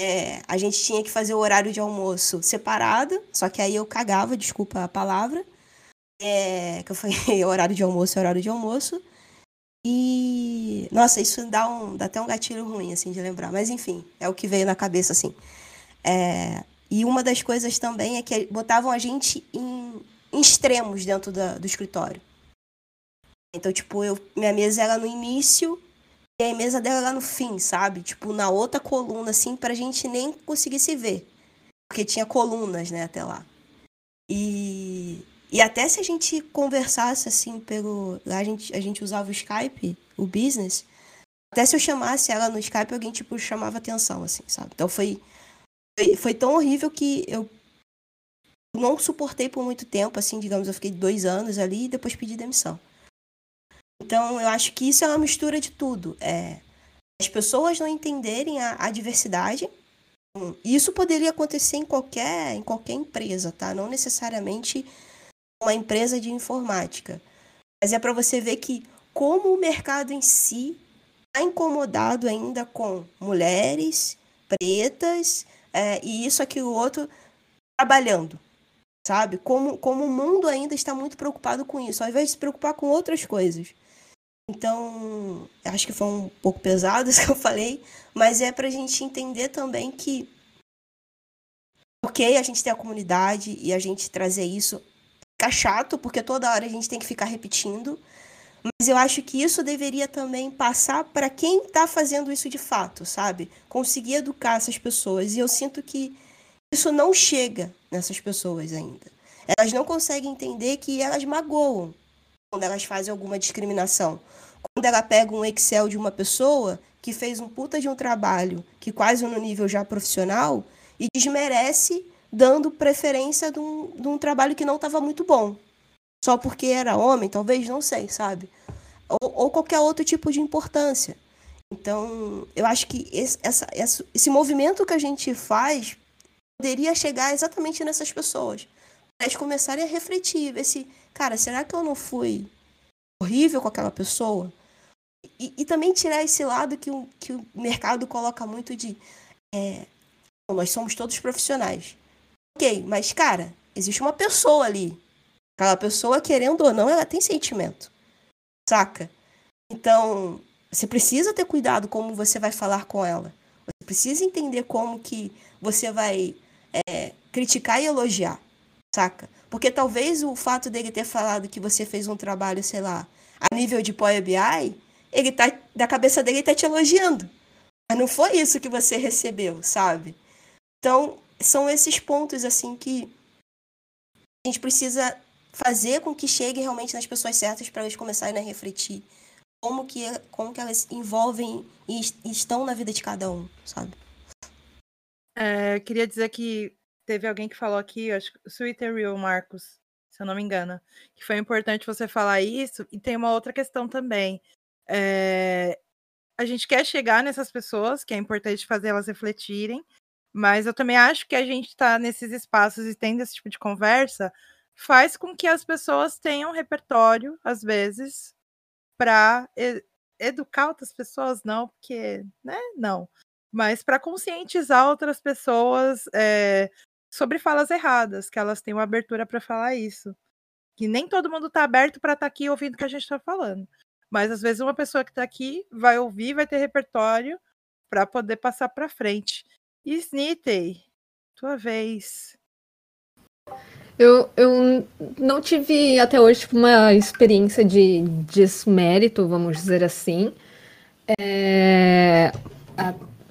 Speaker 6: É, a gente tinha que fazer o horário de almoço separado, só que aí eu cagava, desculpa a palavra. É, que eu falei, horário de almoço é horário de almoço. E nossa, isso dá um dá até um gatilho ruim assim de lembrar, mas enfim, é o que veio na cabeça assim. É, e uma das coisas também é que botavam a gente em, em extremos dentro da, do escritório. Então, tipo, eu, minha mesa era no início e a mesa dela era no fim, sabe? Tipo, na outra coluna, assim, pra gente nem conseguir se ver. Porque tinha colunas, né, até lá. E, e até se a gente conversasse, assim, pelo. Lá a gente, a gente usava o Skype, o business. Até se eu chamasse ela no Skype, alguém, tipo, chamava atenção, assim, sabe? Então foi. Foi, foi tão horrível que eu não suportei por muito tempo, assim, digamos, eu fiquei dois anos ali e depois pedi demissão. Então, eu acho que isso é uma mistura de tudo. É, as pessoas não entenderem a, a diversidade. Isso poderia acontecer em qualquer, em qualquer empresa, tá? Não necessariamente uma empresa de informática. Mas é para você ver que como o mercado em si está incomodado ainda com mulheres, pretas, é, e isso aqui o outro trabalhando, sabe? Como, como o mundo ainda está muito preocupado com isso, ao invés de se preocupar com outras coisas. Então, acho que foi um pouco pesado isso que eu falei, mas é para a gente entender também que, ok, a gente tem a comunidade e a gente trazer isso fica chato, porque toda hora a gente tem que ficar repetindo, mas eu acho que isso deveria também passar para quem está fazendo isso de fato, sabe? Conseguir educar essas pessoas. E eu sinto que isso não chega nessas pessoas ainda. Elas não conseguem entender que elas magoam quando elas fazem alguma discriminação. Quando ela pega um Excel de uma pessoa que fez um puta de um trabalho, que quase no nível já profissional, e desmerece dando preferência de um, de um trabalho que não estava muito bom. Só porque era homem, talvez, não sei, sabe? Ou, ou qualquer outro tipo de importância. Então, eu acho que esse, essa, esse movimento que a gente faz poderia chegar exatamente nessas pessoas. Eles começarem a refletir, ver se, cara, será que eu não fui horrível com aquela pessoa. E, e também tirar esse lado que o, que o mercado coloca muito de. É, nós somos todos profissionais. Ok, mas, cara, existe uma pessoa ali. Aquela pessoa, querendo ou não, ela tem sentimento. Saca? Então, você precisa ter cuidado como você vai falar com ela. Você precisa entender como que você vai é, criticar e elogiar. Saca? Porque talvez o fato dele ter falado que você fez um trabalho, sei lá, a nível de Power BI, ele tá, da cabeça dele, ele tá te elogiando. Mas não foi isso que você recebeu, sabe? Então, são esses pontos, assim, que a gente precisa fazer com que chegue realmente nas pessoas certas para elas começarem a refletir como que, como que elas envolvem e estão na vida de cada um, sabe?
Speaker 1: É, queria dizer que teve alguém que falou aqui, acho que o Twitter Real, Marcos, se eu não me engano, que foi importante você falar isso. E tem uma outra questão também. É, a gente quer chegar nessas pessoas, que é importante fazer elas refletirem, mas eu também acho que a gente está nesses espaços e tendo esse tipo de conversa faz com que as pessoas tenham repertório, às vezes, para educar outras pessoas, não, porque, né, não, mas para conscientizar outras pessoas é, sobre falas erradas, que elas têm uma abertura para falar isso. Que nem todo mundo está aberto para estar tá aqui ouvindo o que a gente está falando. Mas às vezes uma pessoa que está aqui vai ouvir, vai ter repertório para poder passar para frente. E Snitey, tua vez.
Speaker 3: Eu, eu não tive até hoje tipo, uma experiência de desmérito, vamos dizer assim. É,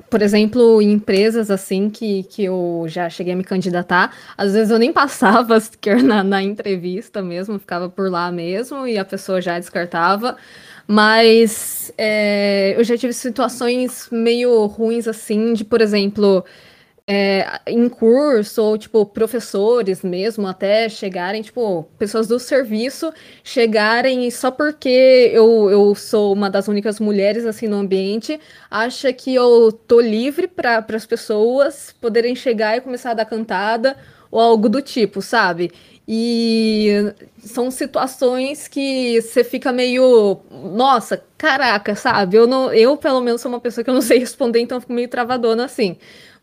Speaker 3: por exemplo, em empresas assim que, que eu já cheguei a me candidatar, às vezes eu nem passava sequer na, na entrevista mesmo, ficava por lá mesmo e a pessoa já descartava. Mas é, eu já tive situações meio ruins assim, de, por exemplo, é, em curso, ou, tipo, professores mesmo, até chegarem, tipo, pessoas do serviço chegarem só porque eu, eu sou uma das únicas mulheres, assim, no ambiente, acha que eu tô livre para as pessoas poderem chegar e começar a dar cantada, ou algo do tipo, sabe? E são situações que você fica meio, nossa, caraca, sabe? Eu não, eu pelo menos sou uma pessoa que eu não sei responder, então fico meio travadona assim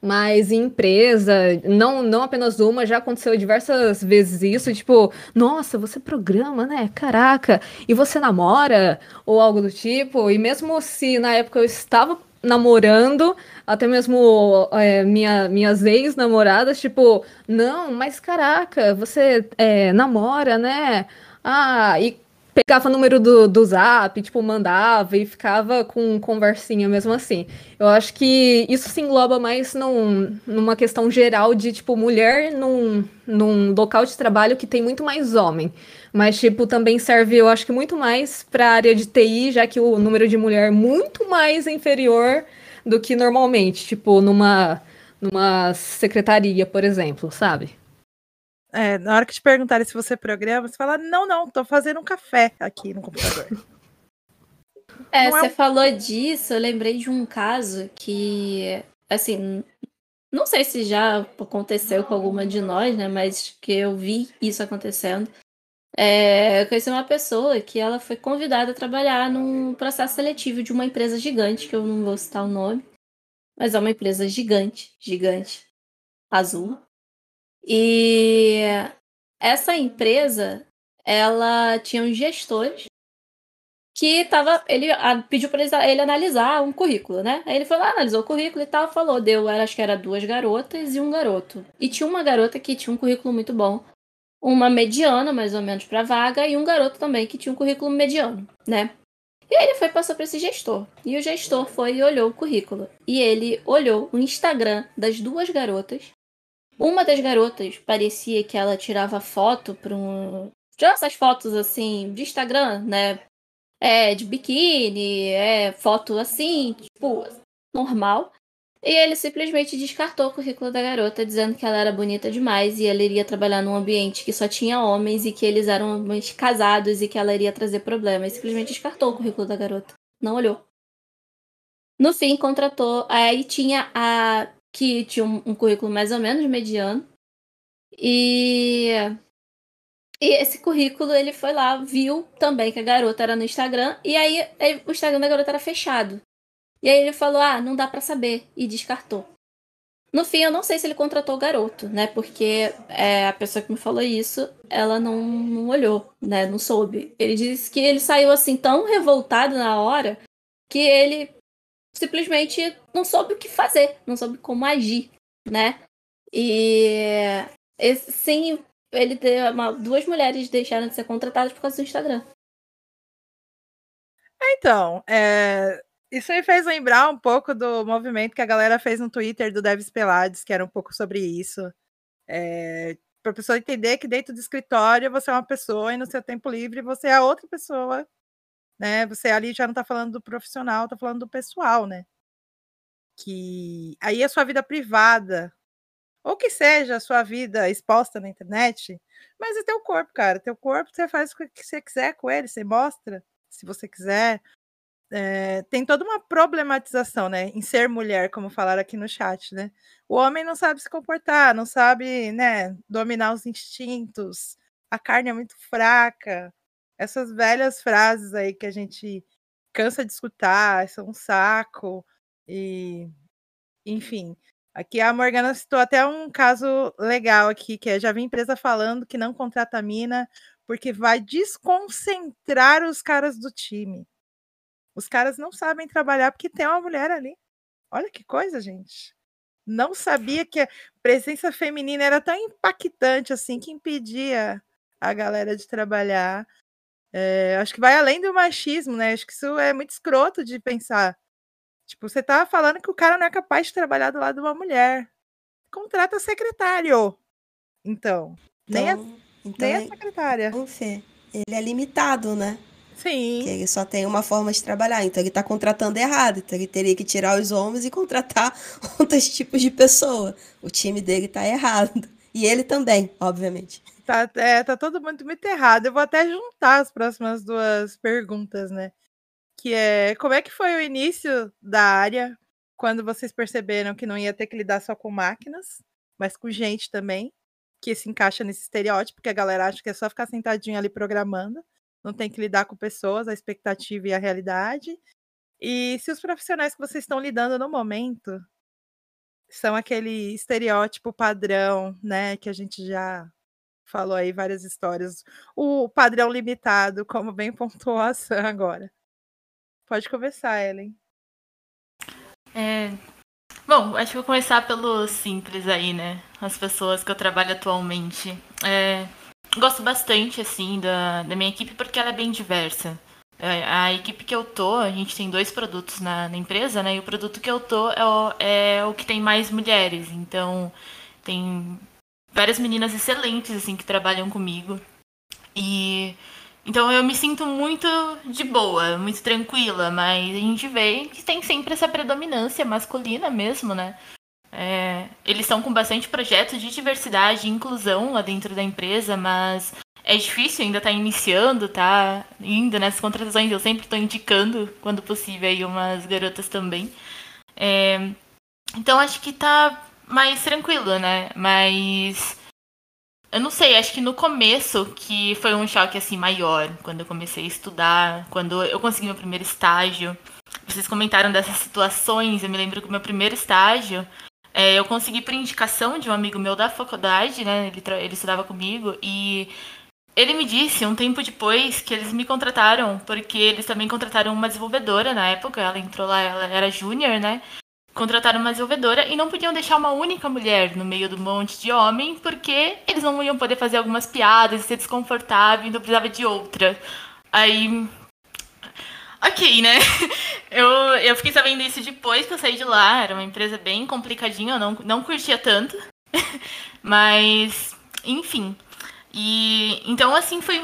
Speaker 3: mas em empresa, não, não apenas uma, já aconteceu diversas vezes isso, tipo, nossa, você programa, né? Caraca, e você namora? Ou algo do tipo, e mesmo se na época eu estava namorando, até mesmo é, minha, minhas ex-namoradas, tipo, não, mas caraca, você é, namora, né? Ah, e pegava o número do, do zap, tipo, mandava e ficava com conversinha mesmo assim. Eu acho que isso se engloba mais num, numa questão geral de, tipo, mulher num, num local de trabalho que tem muito mais homem. Mas, tipo, também serve, eu acho que muito mais para a área de TI, já que o número de mulher é muito mais inferior do que normalmente, tipo, numa, numa secretaria, por exemplo, sabe?
Speaker 1: É, na hora que te perguntarem se você programa, você fala: não, não, tô fazendo um café aqui no computador.
Speaker 7: É, não você é falou disso, eu lembrei de um caso que, assim, não sei se já aconteceu com alguma de nós, né? Mas que eu vi isso acontecendo. É, eu conheci uma pessoa que ela foi convidada a trabalhar num processo seletivo de uma empresa gigante, que eu não vou citar o nome, mas é uma empresa gigante, gigante, azul. E essa empresa, ela tinha uns gestores que tava, ele pediu para ele analisar um currículo, né? Aí ele foi lá, analisou o currículo e tal, falou, deu, acho que era duas garotas e um garoto. E tinha uma garota que tinha um currículo muito bom, uma mediana, mais ou menos, para vaga, e um garoto também que tinha um currículo mediano, né? E aí ele foi passar para esse gestor. E o gestor foi e olhou o currículo. E ele olhou o Instagram das duas garotas uma das garotas parecia que ela tirava foto para um. Tirava essas fotos assim de Instagram, né? É, de biquíni, é foto assim, tipo, normal. E ele simplesmente descartou o currículo da garota, dizendo que ela era bonita demais e ela iria trabalhar num ambiente que só tinha homens e que eles eram casados e que ela iria trazer problemas. Simplesmente descartou o currículo da garota. Não olhou. No fim, contratou. Aí tinha a que tinha um, um currículo mais ou menos mediano. E e esse currículo, ele foi lá, viu também que a garota era no Instagram, e aí o Instagram da garota era fechado. E aí ele falou: ah, não dá para saber, e descartou. No fim, eu não sei se ele contratou o garoto, né? Porque é, a pessoa que me falou isso, ela não, não olhou, né? Não soube. Ele disse que ele saiu assim tão revoltado na hora que ele simplesmente não soube o que fazer, não soube como agir, né? E sim, ele uma, duas mulheres deixaram de ser contratadas por causa do Instagram.
Speaker 1: Então, é, isso aí fez lembrar um pouco do movimento que a galera fez no Twitter do Devs Pelados, que era um pouco sobre isso. É, para a pessoa entender que dentro do escritório você é uma pessoa e no seu tempo livre você é outra pessoa, né? Você ali já não está falando do profissional, está falando do pessoal, né? Que aí a sua vida privada, ou que seja a sua vida exposta na internet, mas é teu corpo, cara. Teu corpo, você faz o que você quiser com ele, você mostra se você quiser. É, tem toda uma problematização, né, em ser mulher, como falaram aqui no chat, né? O homem não sabe se comportar, não sabe, né, dominar os instintos, a carne é muito fraca. Essas velhas frases aí que a gente cansa de escutar, são um saco e enfim. Aqui a Morgana citou até um caso legal aqui, que é já vi empresa falando que não contrata mina porque vai desconcentrar os caras do time. Os caras não sabem trabalhar porque tem uma mulher ali. Olha que coisa, gente. Não sabia que a presença feminina era tão impactante assim que impedia a galera de trabalhar. É, acho que vai além do machismo, né? Acho que isso é muito escroto de pensar. Tipo, você tá falando que o cara não é capaz de trabalhar do lado de uma mulher. Contrata secretário. Então, então nem a então, então, Nem a secretária.
Speaker 6: Fê, ele é limitado, né?
Speaker 1: Sim.
Speaker 6: Que ele só tem uma forma de trabalhar. Então ele está contratando errado. Então ele teria que tirar os homens e contratar outros tipos de pessoa. O time dele está errado. E ele também, obviamente.
Speaker 1: Tá, é, tá todo mundo muito errado. Eu vou até juntar as próximas duas perguntas, né? Que é como é que foi o início da área quando vocês perceberam que não ia ter que lidar só com máquinas, mas com gente também? que se encaixa nesse estereótipo, que a galera acha que é só ficar sentadinho ali programando, não tem que lidar com pessoas, a expectativa e a realidade. E se os profissionais que vocês estão lidando no momento são aquele estereótipo padrão, né, que a gente já falou aí várias histórias, o padrão limitado, como bem pontuou a Sam agora. Pode começar, Ellen.
Speaker 2: É, Bom, acho que vou começar pelo simples aí, né? As pessoas que eu trabalho atualmente. É, gosto bastante, assim, da, da minha equipe porque ela é bem diversa. É, a equipe que eu tô, a gente tem dois produtos na, na empresa, né? E o produto que eu tô é o, é o que tem mais mulheres. Então, tem várias meninas excelentes, assim, que trabalham comigo. E então eu me sinto muito de boa, muito tranquila, mas a gente vê que tem sempre essa predominância masculina mesmo, né? É, eles estão com bastante projetos de diversidade e inclusão lá dentro da empresa, mas é difícil, ainda tá iniciando, tá indo nessas contratações. Eu sempre estou indicando, quando possível, aí umas garotas também. É, então acho que tá mais tranquilo, né? Mas eu não sei, acho que no começo que foi um choque assim maior, quando eu comecei a estudar, quando eu consegui meu primeiro estágio. Vocês comentaram dessas situações, eu me lembro que o meu primeiro estágio é, eu consegui por indicação de um amigo meu da faculdade, né? Ele, ele estudava comigo e ele me disse um tempo depois que eles me contrataram porque eles também contrataram uma desenvolvedora na época. Ela entrou lá, ela era júnior, né? Contrataram uma desenvolvedora e não podiam deixar uma única mulher no meio do monte de homem, porque eles não iam poder fazer algumas piadas e ser desconfortável, então precisava de outra. Aí. Ok, né? Eu, eu fiquei sabendo isso depois que eu saí de lá. Era uma empresa bem complicadinha, eu não, não curtia tanto. Mas, enfim. E então, assim, foi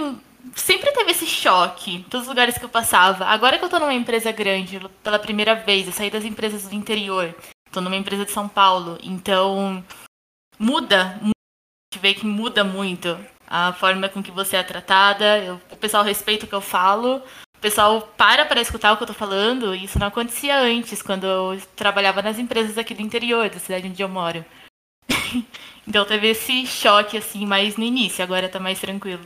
Speaker 2: sempre teve esse choque, todos os lugares que eu passava. Agora que eu tô numa empresa grande, pela primeira vez, eu saí das empresas do interior, tô numa empresa de São Paulo, então muda, a gente vê que muda muito a forma com que você é tratada, eu, o pessoal respeita o que eu falo, o pessoal para para escutar o que eu tô falando, e isso não acontecia antes, quando eu trabalhava nas empresas aqui do interior, da cidade onde eu moro. então teve esse choque, assim, mais no início, agora tá mais tranquilo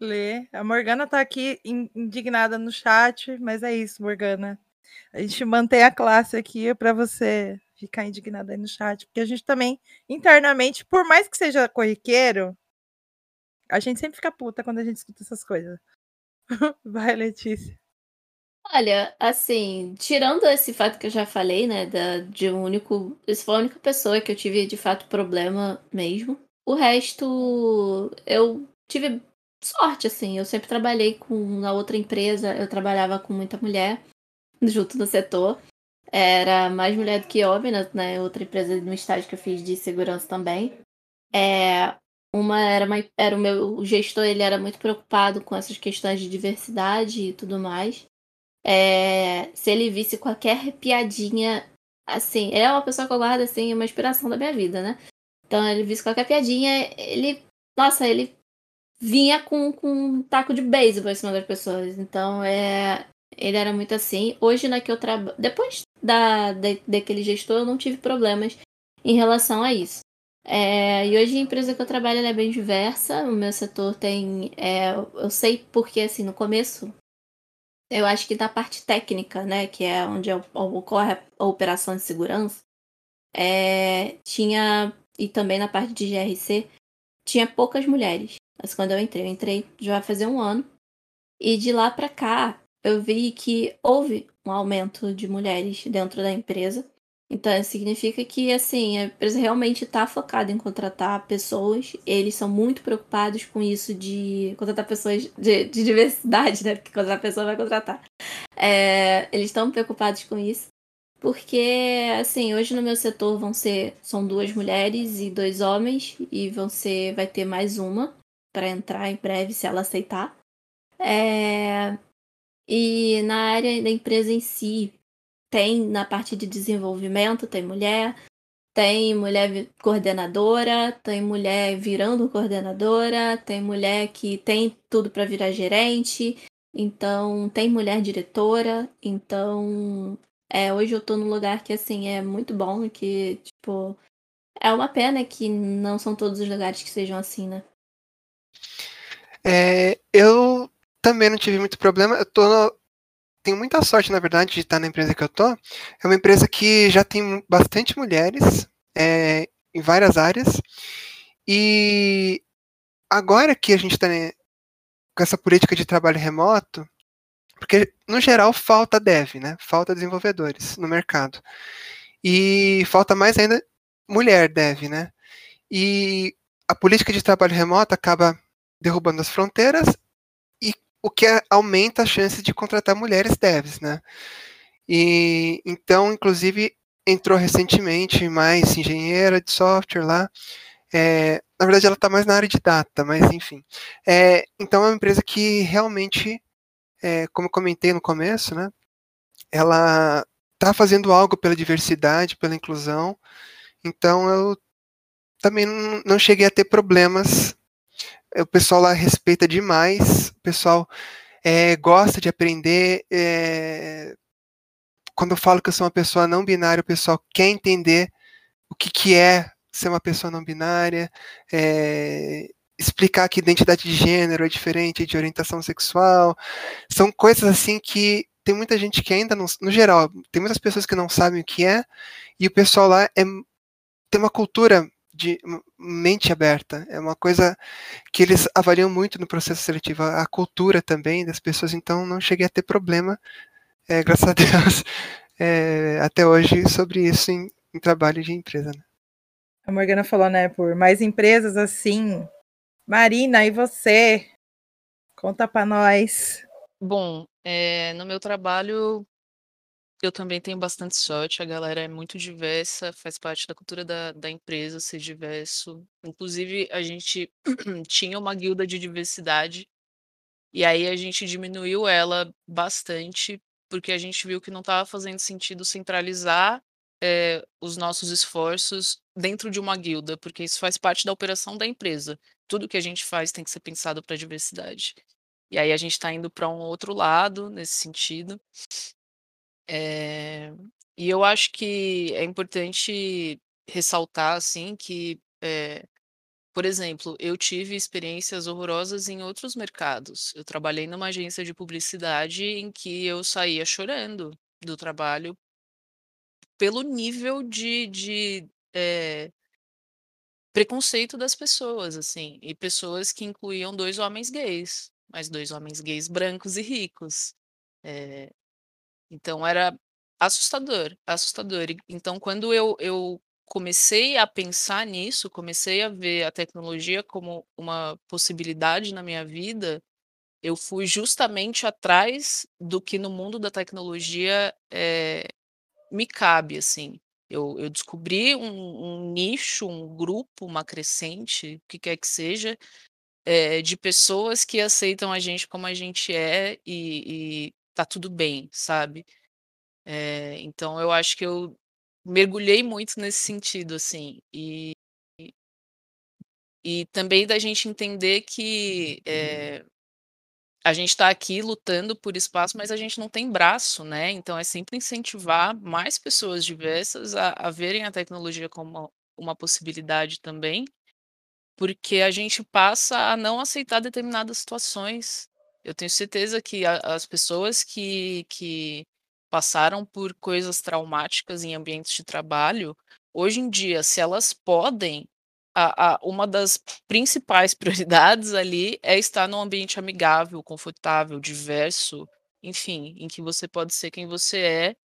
Speaker 1: ler. A Morgana tá aqui indignada no chat, mas é isso, Morgana. A gente mantém a classe aqui para você ficar indignada aí no chat, porque a gente também, internamente, por mais que seja corriqueiro, a gente sempre fica puta quando a gente escuta essas coisas. Vai, Letícia.
Speaker 7: Olha, assim, tirando esse fato que eu já falei, né, da, de um único. Essa foi a única pessoa que eu tive de fato problema mesmo. O resto, eu tive sorte, assim. Eu sempre trabalhei com. Na outra empresa, eu trabalhava com muita mulher, junto no setor. Era mais mulher do que homem, né? Na outra empresa, no estágio que eu fiz de segurança também. É, uma era, uma, era o meu o gestor, ele era muito preocupado com essas questões de diversidade e tudo mais. É, se ele visse qualquer piadinha, assim, é uma pessoa que eu guardo, assim, uma inspiração da minha vida, né? Então, ele visse qualquer piadinha, ele, nossa, ele vinha com, com um taco de beisebol em cima das pessoas. Então, é, ele era muito assim. Hoje, na que eu trabalho, depois da, da, daquele gestor, eu não tive problemas em relação a isso. É, e hoje a empresa que eu trabalho é bem diversa. O meu setor tem. É, eu sei porque, assim, no começo, eu acho que da parte técnica, né, que é onde ocorre a operação de segurança, é, tinha. E também na parte de GRC, tinha poucas mulheres. Mas quando eu entrei, eu entrei já vai fazer um ano. E de lá para cá, eu vi que houve um aumento de mulheres dentro da empresa. Então, significa que, assim, a empresa realmente está focada em contratar pessoas. Eles são muito preocupados com isso de contratar pessoas de, de diversidade, né? Porque contratar pessoa vai contratar. É, eles estão preocupados com isso. Porque, assim, hoje no meu setor vão ser... São duas mulheres e dois homens. E vão ser... Vai ter mais uma para entrar em breve, se ela aceitar. É, e na área da empresa em si, tem na parte de desenvolvimento, tem mulher, tem mulher coordenadora, tem mulher virando coordenadora, tem mulher que tem tudo para virar gerente, então tem mulher diretora, então é, hoje eu tô num lugar que assim é muito bom, que tipo é uma pena que não são todos os lugares que sejam assim, né?
Speaker 4: É, eu também não tive muito problema. Eu tô no, tenho muita sorte, na verdade, de estar na empresa que eu tô. É uma empresa que já tem bastante mulheres é, em várias áreas. E agora que a gente está né, com essa política de trabalho remoto, porque no geral falta dev, né? Falta desenvolvedores no mercado. E falta mais ainda mulher dev, né? E a política de trabalho remoto acaba derrubando as fronteiras o que aumenta a chance de contratar mulheres devs, né? E então, inclusive, entrou recentemente mais engenheira de software lá. É, na verdade, ela está mais na área de data, mas enfim. É, então, é uma empresa que realmente, é, como eu comentei no começo, né? Ela está fazendo algo pela diversidade, pela inclusão. Então, eu também não cheguei a ter problemas o pessoal lá respeita demais, o pessoal é, gosta de aprender. É, quando eu falo que eu sou uma pessoa não binária, o pessoal quer entender o que, que é ser uma pessoa não binária, é, explicar que identidade de gênero é diferente de orientação sexual. São coisas assim que tem muita gente que ainda não, no geral, tem muitas pessoas que não sabem o que é, e o pessoal lá é, tem uma cultura de mente aberta. É uma coisa que eles avaliam muito no processo seletivo, a cultura também das pessoas, então não cheguei a ter problema, é, graças a Deus, é, até hoje, sobre isso em, em trabalho de empresa. Né?
Speaker 1: A Morgana falou, né, por mais empresas assim. Marina, e você? Conta para nós.
Speaker 5: Bom, é, no meu trabalho eu também tenho bastante sorte, a galera é muito diversa, faz parte da cultura da, da empresa ser diverso. Inclusive, a gente tinha uma guilda de diversidade, e aí a gente diminuiu ela bastante, porque a gente viu que não estava fazendo sentido centralizar é, os nossos esforços dentro de uma guilda, porque isso faz parte da operação da empresa. Tudo que a gente faz tem que ser pensado para a diversidade. E aí a gente está indo para um outro lado nesse sentido. É, e eu acho que é importante ressaltar, assim, que, é, por exemplo, eu tive experiências horrorosas em outros mercados. Eu trabalhei numa agência de publicidade em que eu saía chorando do trabalho pelo nível de, de é, preconceito das pessoas, assim, e pessoas que incluíam dois homens gays, mas dois homens gays brancos e ricos. É, então era assustador, assustador. Então, quando eu, eu comecei a pensar nisso, comecei a ver a tecnologia como uma possibilidade na minha vida, eu fui justamente atrás do que no mundo da tecnologia é, me cabe, assim. Eu, eu descobri um, um, nicho, um grupo, uma crescente, o que quer que seja, é, de pessoas que aceitam a gente como a gente é e, e tá tudo bem, sabe? É, então eu acho que eu mergulhei muito nesse sentido, assim, e, e também da gente entender que é, a gente está aqui lutando por espaço, mas a gente não tem braço, né? Então é sempre incentivar mais pessoas diversas a, a verem a tecnologia como uma, uma possibilidade também, porque a gente passa a não aceitar determinadas situações. Eu tenho certeza que a, as pessoas que, que passaram por coisas traumáticas em ambientes de trabalho, hoje em dia, se elas podem, a, a, uma das principais prioridades ali é estar num ambiente amigável, confortável, diverso, enfim, em que você pode ser quem você é.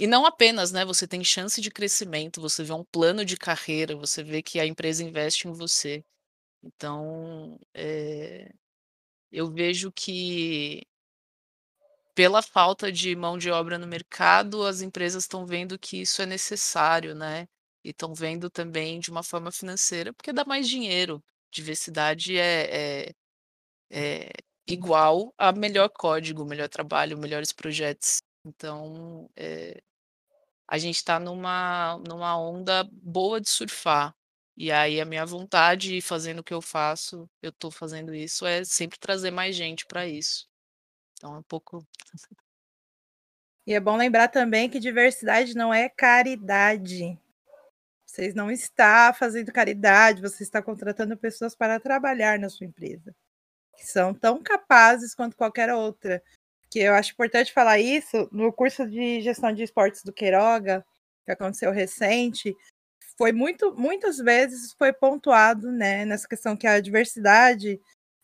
Speaker 5: E não apenas, né? Você tem chance de crescimento, você vê um plano de carreira, você vê que a empresa investe em você. Então, é, eu vejo que pela falta de mão de obra no mercado, as empresas estão vendo que isso é necessário, né? E estão vendo também de uma forma financeira, porque dá mais dinheiro. Diversidade é, é, é igual a melhor código, melhor trabalho, melhores projetos. Então, é, a gente está numa, numa onda boa de surfar. E aí a minha vontade, fazendo o que eu faço, eu estou fazendo isso, é sempre trazer mais gente para isso. Então é um pouco.
Speaker 1: E é bom lembrar também que diversidade não é caridade. Vocês não estão fazendo caridade, você está contratando pessoas para trabalhar na sua empresa, que são tão capazes quanto qualquer outra. Que eu acho importante falar isso no curso de gestão de esportes do Queiroga, que aconteceu recente, foi muito, muitas vezes foi pontuado, né, nessa questão que a diversidade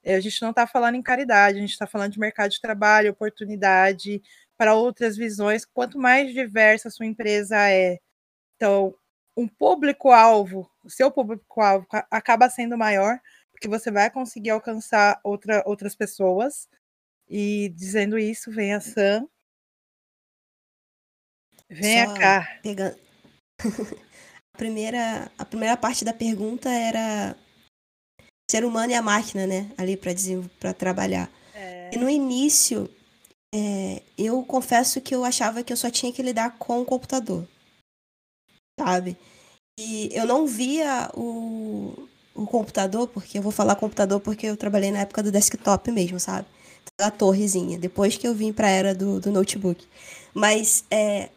Speaker 1: a gente não está falando em caridade, a gente está falando de mercado de trabalho, oportunidade para outras visões. Quanto mais diversa a sua empresa é, então, um público-alvo, o seu público-alvo acaba sendo maior, porque você vai conseguir alcançar outra, outras pessoas. E dizendo isso, vem a Sam. Venha Só cá.
Speaker 6: a, primeira, a primeira parte da pergunta era ser humano e a máquina, né? Ali para trabalhar. É. E no início, é, eu confesso que eu achava que eu só tinha que lidar com o computador. Sabe? E eu não via o, o computador, porque eu vou falar computador porque eu trabalhei na época do desktop mesmo, sabe? Da torrezinha, depois que eu vim para a era do, do notebook. Mas é,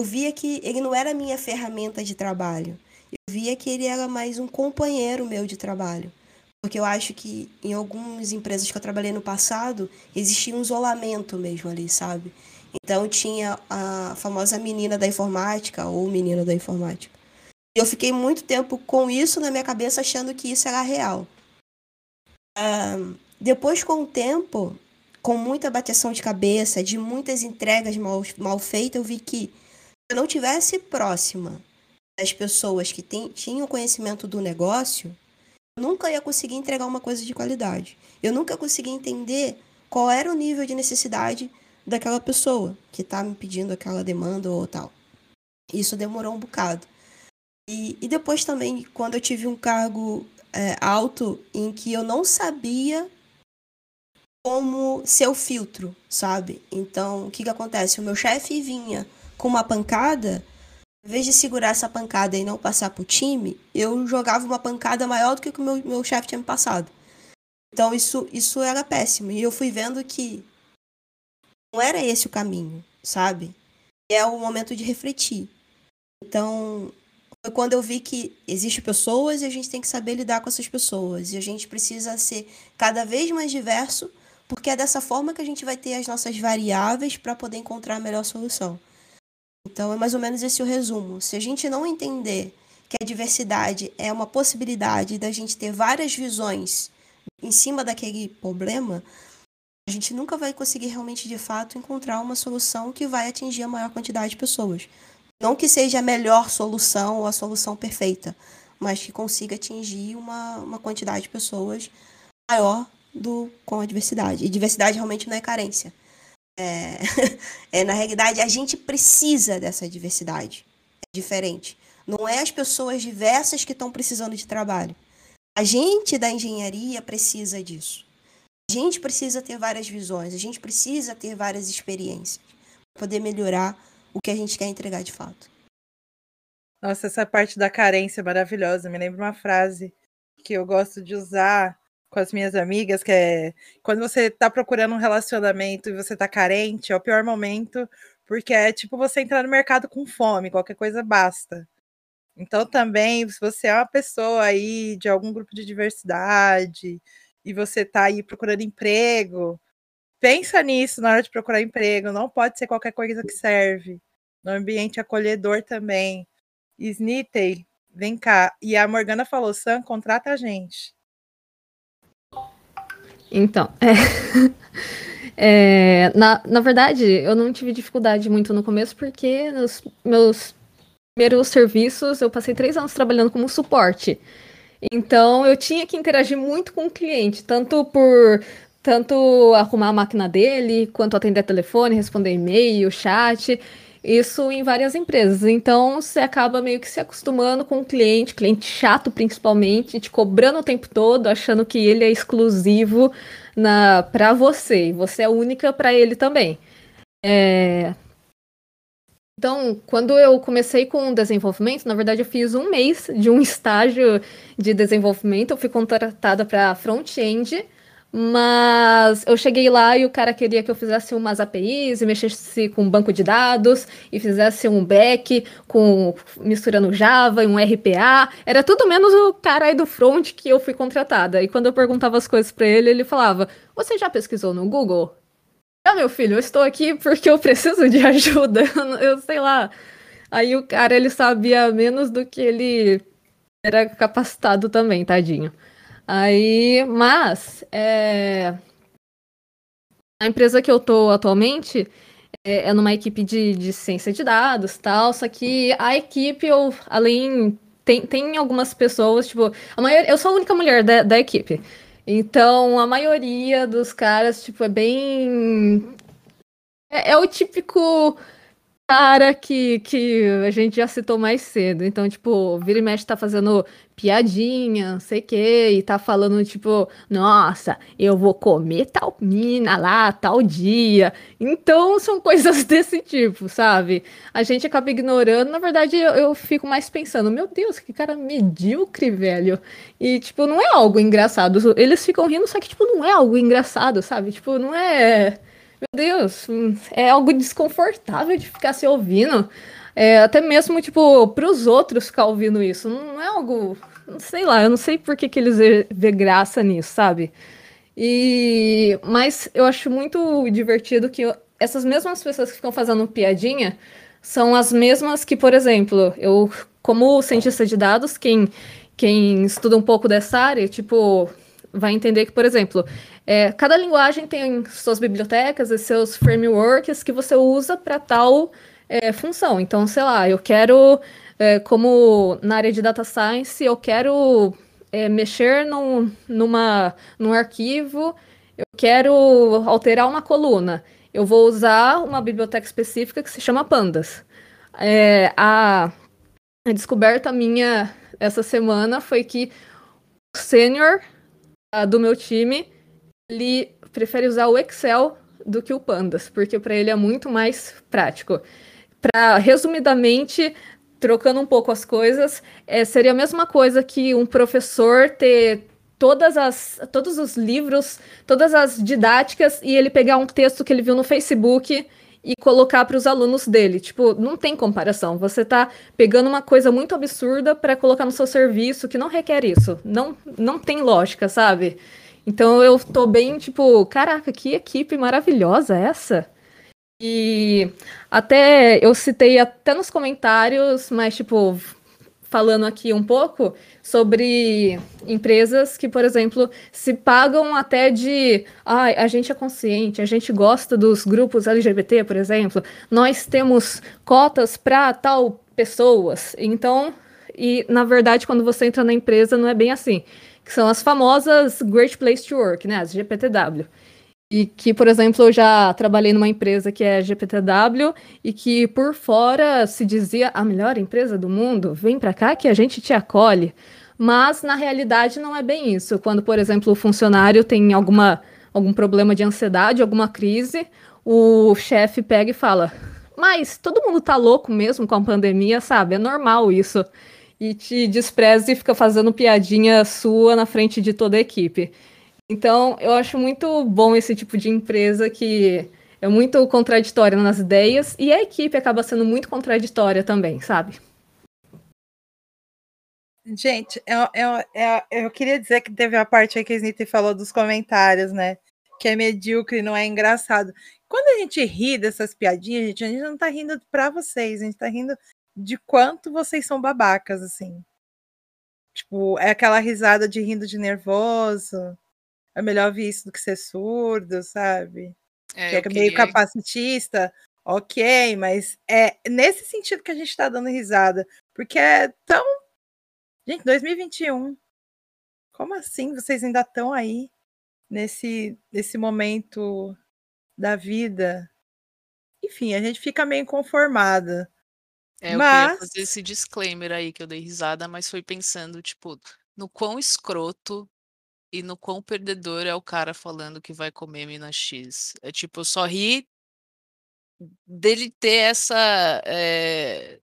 Speaker 6: eu via que ele não era minha ferramenta de trabalho. Eu via que ele era mais um companheiro meu de trabalho. Porque eu acho que em algumas empresas que eu trabalhei no passado, existia um isolamento mesmo ali, sabe? Então tinha a famosa menina da informática ou menino da informática. Eu fiquei muito tempo com isso na minha cabeça, achando que isso era real. Depois, com o tempo, com muita bateção de cabeça, de muitas entregas mal, mal feitas, eu vi que eu não tivesse próxima das pessoas que tem, tinham conhecimento do negócio, nunca ia conseguir entregar uma coisa de qualidade. Eu nunca consegui entender qual era o nível de necessidade daquela pessoa que está me pedindo aquela demanda ou tal. Isso demorou um bocado. E, e depois também, quando eu tive um cargo é, alto em que eu não sabia como ser o filtro, sabe? Então, o que, que acontece? O meu chefe vinha com uma pancada em vez de segurar essa pancada e não passar pro time, eu jogava uma pancada maior do que o meu, meu chefe tinha me passado. Então isso, isso era péssimo. E eu fui vendo que não era esse o caminho, sabe? É o momento de refletir. Então, foi quando eu vi que existem pessoas e a gente tem que saber lidar com essas pessoas. E a gente precisa ser cada vez mais diverso, porque é dessa forma que a gente vai ter as nossas variáveis para poder encontrar a melhor solução. Então é mais ou menos esse o resumo. Se a gente não entender que a diversidade é uma possibilidade da gente ter várias visões em cima daquele problema, a gente nunca vai conseguir realmente de fato encontrar uma solução que vai atingir a maior quantidade de pessoas. Não que seja a melhor solução ou a solução perfeita, mas que consiga atingir uma, uma quantidade de pessoas maior do, com a diversidade. E diversidade realmente não é carência. É, é, na realidade, a gente precisa dessa diversidade. É diferente. Não é as pessoas diversas que estão precisando de trabalho. A gente da engenharia precisa disso. A gente precisa ter várias visões, a gente precisa ter várias experiências para poder melhorar o que a gente quer entregar de fato.
Speaker 1: Nossa, essa parte da carência é maravilhosa. Me lembra uma frase que eu gosto de usar com as minhas amigas, que é quando você tá procurando um relacionamento e você tá carente, é o pior momento, porque é tipo você entrar no mercado com fome, qualquer coisa basta. Então também, se você é uma pessoa aí de algum grupo de diversidade e você tá aí procurando emprego, pensa nisso na hora de procurar emprego, não pode ser qualquer coisa que serve. No ambiente acolhedor também. Snitey, vem cá. E a Morgana falou: Sam, contrata a gente.
Speaker 3: Então, é, é, na, na verdade, eu não tive dificuldade muito no começo, porque nos meus primeiros serviços eu passei três anos trabalhando como suporte. Então eu tinha que interagir muito com o cliente, tanto por tanto arrumar a máquina dele, quanto atender telefone, responder e-mail, chat. Isso em várias empresas. Então você acaba meio que se acostumando com o cliente, cliente chato principalmente, te cobrando o tempo todo, achando que ele é exclusivo na para você você é única para ele também. É... Então, quando eu comecei com o desenvolvimento, na verdade eu fiz um mês de um estágio de desenvolvimento, eu fui contratada para front-end mas eu cheguei lá e o cara queria que eu fizesse umas APIs e mexesse com um banco de dados e fizesse um back com misturando Java e um RPA. Era tudo menos o cara aí do front que eu fui contratada. E quando eu perguntava as coisas para ele, ele falava: "Você já pesquisou no Google?" Ah, meu filho, eu estou aqui porque eu preciso de ajuda. eu sei lá. Aí o cara ele sabia menos do que ele era capacitado também, tadinho. Aí, mas é, a empresa que eu tô atualmente é, é numa equipe de, de ciência de dados tal, só que a equipe, eu, além. Tem, tem algumas pessoas, tipo, a maioria, eu sou a única mulher da, da equipe. Então, a maioria dos caras, tipo, é bem. É, é o típico cara que, que a gente já citou mais cedo. Então, tipo, vira e mexe tá fazendo piadinha, não sei o quê, e tá falando, tipo, nossa, eu vou comer tal mina lá, tal dia. Então, são coisas desse tipo, sabe? A gente acaba ignorando, na verdade, eu, eu fico mais pensando, meu Deus, que cara medíocre, velho. E, tipo, não é algo engraçado. Eles ficam rindo, só que, tipo, não é algo engraçado, sabe? Tipo, não é meu Deus, é algo desconfortável de ficar se ouvindo. É, até mesmo, tipo, pros outros ficar ouvindo isso. Não é algo. Sei lá, eu não sei por que, que eles vê graça nisso, sabe? E. Mas eu acho muito divertido que essas mesmas pessoas que ficam fazendo piadinha são as mesmas que, por exemplo, eu, como cientista de dados, quem, quem estuda um pouco dessa área, tipo, vai entender que, por exemplo, é, cada linguagem tem suas bibliotecas e seus frameworks que você usa para tal é, função. Então, sei lá, eu quero, é, como na área de data science, eu quero é, mexer num, numa, num arquivo, eu quero alterar uma coluna. Eu vou usar uma biblioteca específica que se chama Pandas. É, a, a descoberta minha essa semana foi que o sênior do meu time ele prefere usar o Excel do que o Pandas, porque para ele é muito mais prático. Para resumidamente, trocando um pouco as coisas, é, seria a mesma coisa que um professor ter todas as, todos os livros, todas as didáticas e ele pegar um texto que ele viu no Facebook e colocar para os alunos dele. Tipo, não tem comparação. Você está pegando uma coisa muito absurda para colocar no seu serviço que não requer isso. Não, não tem lógica, sabe? Então eu tô bem, tipo, caraca, que equipe maravilhosa essa. E até eu citei até nos comentários, mas tipo, falando aqui um pouco sobre empresas que, por exemplo, se pagam até de ah, a gente é consciente, a gente gosta dos grupos LGBT, por exemplo, nós temos cotas para tal pessoas. Então, e na verdade, quando você entra na empresa, não é bem assim. Que são as famosas Great Place to Work, né? As GPTW. E que, por exemplo, eu já trabalhei numa empresa que é GPTW e que por fora se dizia a melhor empresa do mundo, vem para cá que a gente te acolhe. Mas na realidade não é bem isso. Quando, por exemplo, o funcionário tem alguma, algum problema de ansiedade, alguma crise, o chefe pega e fala: Mas todo mundo tá louco mesmo com a pandemia, sabe? É normal isso. E te despreza e fica fazendo piadinha sua na frente de toda a equipe. Então, eu acho muito bom esse tipo de empresa que é muito contraditória nas ideias e a equipe acaba sendo muito contraditória também, sabe?
Speaker 1: Gente, eu, eu, eu, eu queria dizer que teve a parte aí que a Snitty falou dos comentários, né? Que é medíocre, não é engraçado. Quando a gente ri dessas piadinhas, gente, a gente não tá rindo pra vocês, a gente tá rindo de quanto vocês são babacas, assim. Tipo, é aquela risada de rindo de nervoso é melhor ouvir isso do que ser surdo, sabe? É, que é queria... meio capacitista, ok, mas é nesse sentido que a gente tá dando risada, porque é tão. Gente, 2021. Como assim vocês ainda estão aí nesse, nesse momento da vida? Enfim, a gente fica meio conformada.
Speaker 5: É, mas... eu queria fazer esse disclaimer aí que eu dei risada, mas foi pensando, tipo, no quão escroto e no quão perdedor é o cara falando que vai comer mina X. É tipo, eu só ri dele ter essa. É...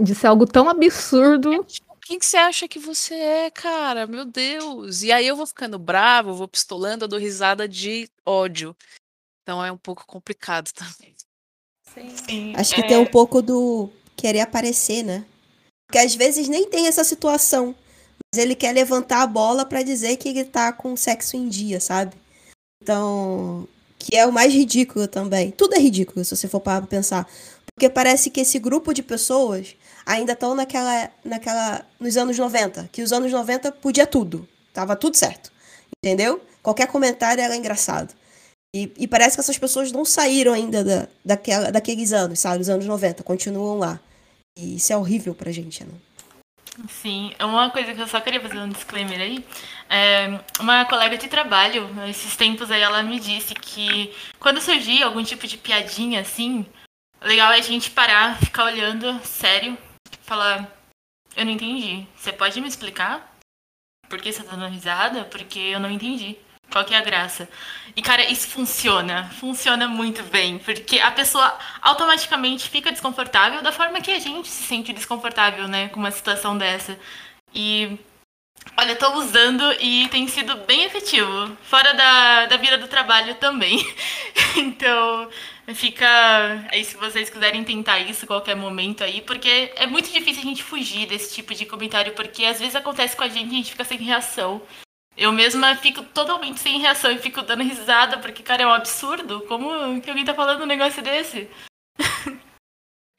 Speaker 3: De ser algo tão absurdo. É,
Speaker 5: tipo, quem que você acha que você é, cara? Meu Deus. E aí eu vou ficando bravo, vou pistolando, eu dou risada de ódio. Então é um pouco complicado também.
Speaker 6: Sim. Sim. Acho que é... tem um pouco do querer aparecer, né? Porque às vezes nem tem essa situação mas ele quer levantar a bola para dizer que ele tá com sexo em dia, sabe? Então, que é o mais ridículo também. Tudo é ridículo se você for para pensar, porque parece que esse grupo de pessoas ainda estão naquela naquela nos anos 90, que os anos 90 podia tudo, tava tudo certo. Entendeu? Qualquer comentário era engraçado. E, e parece que essas pessoas não saíram ainda da, daquela, daqueles anos, sabe? Os anos 90, continuam lá. E isso é horrível pra gente, né?
Speaker 2: Sim, uma coisa que eu só queria fazer um disclaimer aí. É, uma colega de trabalho, esses tempos aí, ela me disse que quando surgir algum tipo de piadinha assim, legal é a gente parar, ficar olhando, sério, falar: Eu não entendi. Você pode me explicar? Por que você tá dando risada? Porque eu não entendi. Qual que é a graça? E, cara, isso funciona. Funciona muito bem. Porque a pessoa automaticamente fica desconfortável da forma que a gente se sente desconfortável, né? Com uma situação dessa. E. Olha, tô usando e tem sido bem efetivo. Fora da, da vida do trabalho também. então, fica. Aí, se vocês quiserem tentar isso qualquer momento aí, porque é muito difícil a gente fugir desse tipo de comentário, porque às vezes acontece com a gente e a gente fica sem reação. Eu mesma fico totalmente sem reação e fico dando risada, porque, cara, é um absurdo. Como que alguém tá falando um negócio desse?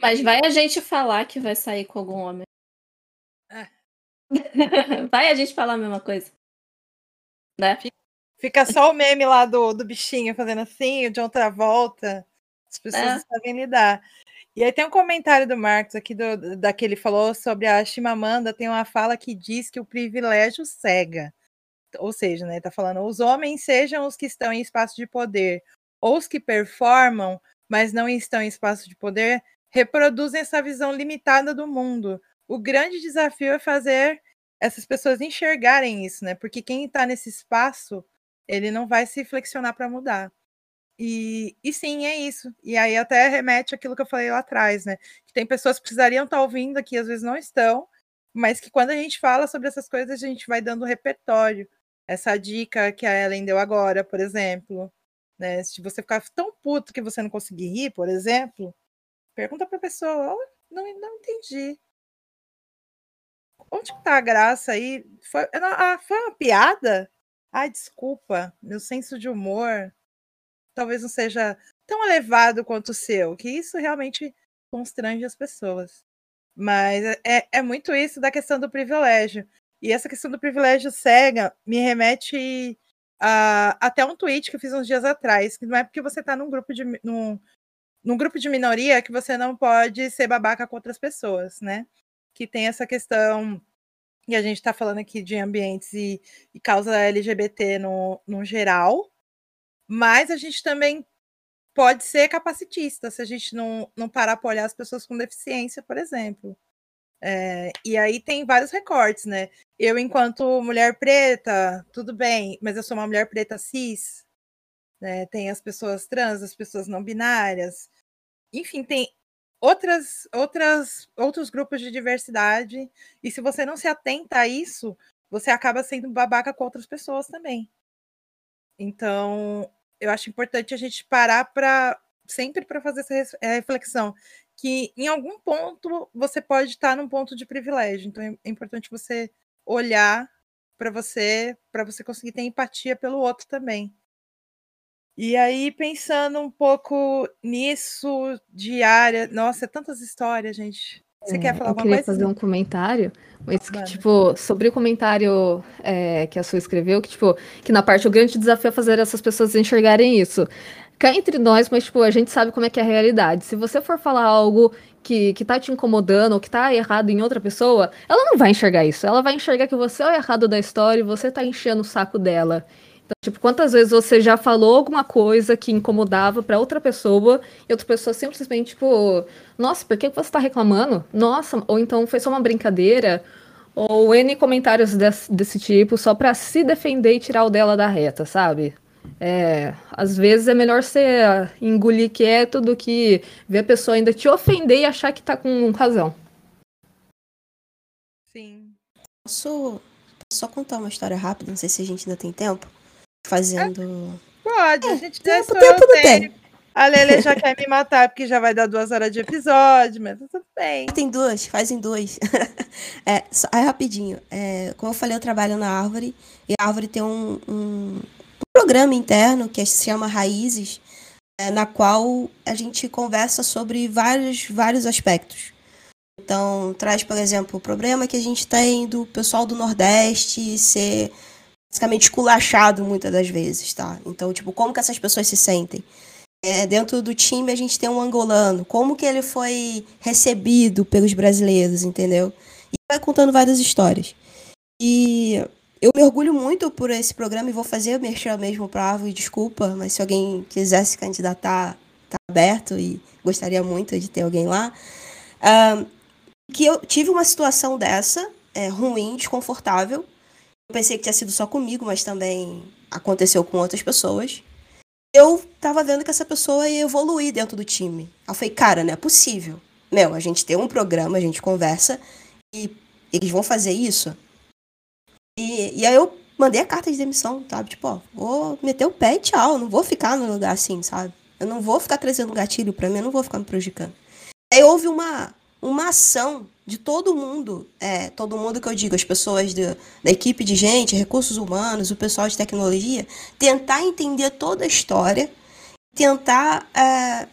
Speaker 7: Mas vai a gente falar que vai sair com algum homem. É. vai a gente falar a mesma coisa. Né?
Speaker 1: Fica só o meme lá do, do bichinho fazendo assim, de outra volta. As pessoas é. sabem lidar. E aí tem um comentário do Marcos aqui, do, da que ele falou sobre a Chimamanda, tem uma fala que diz que o privilégio cega ou seja, né, tá falando, os homens sejam os que estão em espaço de poder, ou os que performam, mas não estão em espaço de poder, reproduzem essa visão limitada do mundo. O grande desafio é fazer essas pessoas enxergarem isso, né? Porque quem está nesse espaço, ele não vai se flexionar para mudar. E, e sim, é isso. E aí até remete aquilo que eu falei lá atrás, né? Que tem pessoas que precisariam estar tá ouvindo aqui, às vezes não estão, mas que quando a gente fala sobre essas coisas, a gente vai dando repertório essa dica que a Ellen deu agora, por exemplo. Né? Se você ficar tão puto que você não conseguir rir, por exemplo, pergunta para a pessoa: oh, não, não entendi. Onde está a graça aí? Foi, ah, foi uma piada? Ai, desculpa, meu senso de humor talvez não seja tão elevado quanto o seu, que isso realmente constrange as pessoas. Mas é, é muito isso da questão do privilégio. E essa questão do privilégio cega me remete a, até um tweet que eu fiz uns dias atrás, que não é porque você está num grupo de num, num grupo de minoria que você não pode ser babaca com outras pessoas, né? Que tem essa questão e a gente está falando aqui de ambientes e, e causa LGBT no, no geral, mas a gente também pode ser capacitista se a gente não, não parar para olhar as pessoas com deficiência, por exemplo. É, e aí tem vários recortes, né? Eu, enquanto mulher preta, tudo bem, mas eu sou uma mulher preta cis. Né? Tem as pessoas trans, as pessoas não binárias. Enfim, tem outras, outras, outros grupos de diversidade. E se você não se atenta a isso, você acaba sendo babaca com outras pessoas também. Então, eu acho importante a gente parar para sempre para fazer essa eh, reflexão que em algum ponto você pode estar num ponto de privilégio. Então é, é importante você olhar para você, para você conseguir ter empatia pelo outro também. E aí, pensando um pouco nisso, diária. Nossa, é tantas histórias, gente. Você é, quer falar alguma
Speaker 3: coisa?
Speaker 1: Eu
Speaker 3: queria fazer um comentário, mas que, tipo, sobre o comentário é, que a sua escreveu, que, tipo, que na parte o grande desafio é fazer essas pessoas enxergarem isso. Cá entre nós, mas, tipo, a gente sabe como é que é a realidade. Se você for falar algo que, que tá te incomodando ou que tá errado em outra pessoa, ela não vai enxergar isso. Ela vai enxergar que você é o errado da história e você tá enchendo o saco dela. Então, tipo, quantas vezes você já falou alguma coisa que incomodava para outra pessoa e outra pessoa simplesmente, tipo, nossa, por que você tá reclamando? Nossa, ou então foi só uma brincadeira. Ou N comentários desse, desse tipo só pra se defender e tirar o dela da reta, sabe? É, às vezes é melhor você engolir quieto do que ver a pessoa ainda te ofender e achar que tá com razão.
Speaker 1: Sim.
Speaker 6: Posso só contar uma história rápida? Não sei se a gente ainda tem tempo fazendo.
Speaker 1: Pode, a gente é,
Speaker 6: tempo, tempo não tem.
Speaker 1: A Lele já quer me matar porque já vai dar duas horas de episódio, mas tudo bem.
Speaker 6: Tem duas, fazem duas. é, só, é rapidinho. É, como eu falei, eu trabalho na árvore e a árvore tem um, um programa interno que se chama Raízes, é, na qual a gente conversa sobre vários, vários aspectos. Então, traz, por exemplo, o problema que a gente tem do pessoal do Nordeste ser basicamente esculachado muitas das vezes, tá? Então, tipo, como que essas pessoas se sentem? É, dentro do time a gente tem um angolano, como que ele foi recebido pelos brasileiros, entendeu? E vai contando várias histórias. E eu me orgulho muito por esse programa e vou fazer merchan mesmo para Árvore, desculpa, mas se alguém quiser se candidatar, tá aberto e gostaria muito de ter alguém lá. Que eu tive uma situação dessa, é, ruim, desconfortável, eu pensei que tinha sido só comigo, mas também aconteceu com outras pessoas. Eu tava vendo que essa pessoa ia evoluir dentro do time. Eu falei, cara, não é possível. Meu, a gente tem um programa, a gente conversa e eles vão fazer isso. E, e aí eu mandei a carta de demissão, sabe? Tipo, ó, vou meter o pé e tchau, não vou ficar no lugar assim, sabe? Eu não vou ficar trazendo gatilho para mim, eu não vou ficar me prejudicando. Aí houve uma, uma ação de todo mundo, é, todo mundo que eu digo, as pessoas de, da equipe de gente, recursos humanos, o pessoal de tecnologia, tentar entender toda a história, tentar é,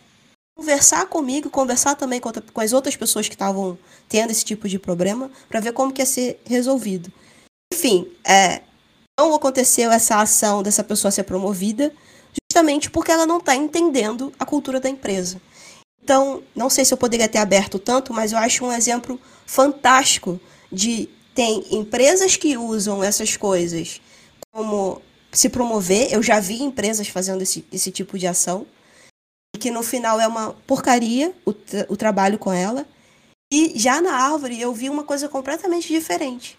Speaker 6: conversar comigo, conversar também com, com as outras pessoas que estavam tendo esse tipo de problema, para ver como que ia ser resolvido. Enfim, é, não aconteceu essa ação dessa pessoa ser promovida, justamente porque ela não está entendendo a cultura da empresa. Então, não sei se eu poderia ter aberto tanto, mas eu acho um exemplo fantástico de tem empresas que usam essas coisas como se promover. Eu já vi empresas fazendo esse, esse tipo de ação. E que no final é uma porcaria o, o trabalho com ela. E já na árvore eu vi uma coisa completamente diferente.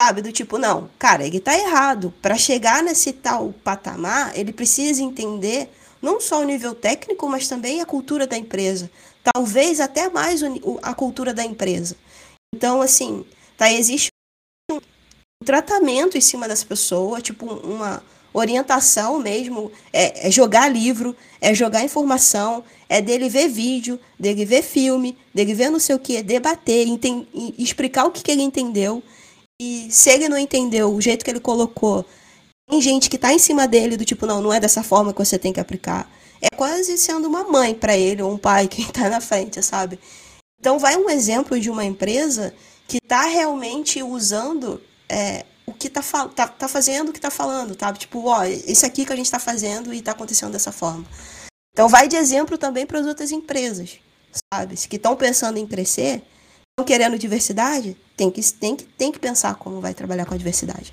Speaker 6: Sabe? Do tipo, não, cara, ele tá errado. Para chegar nesse tal patamar, ele precisa entender não só o nível técnico, mas também a cultura da empresa. Talvez até mais a cultura da empresa. Então, assim, tá, existe um tratamento em cima dessa pessoa, tipo uma orientação mesmo, é, é jogar livro, é jogar informação, é dele ver vídeo, dele ver filme, dele ver não sei o que, debater, explicar o que, que ele entendeu. E se ele não entendeu o jeito que ele colocou, tem gente que tá em cima dele do tipo, não, não é dessa forma que você tem que aplicar. é quase sendo uma mãe para ele ou um pai que está na frente, sabe? Então vai um exemplo de uma empresa que está realmente usando é, o que está tá, tá fazendo o que está falando, tá? Tipo, ó, esse aqui que a gente está fazendo e está acontecendo dessa forma. Então vai de exemplo também para as outras empresas, sabe? Que estão pensando em crescer, estão querendo diversidade, tem que, tem, que, tem que pensar como vai trabalhar com a diversidade.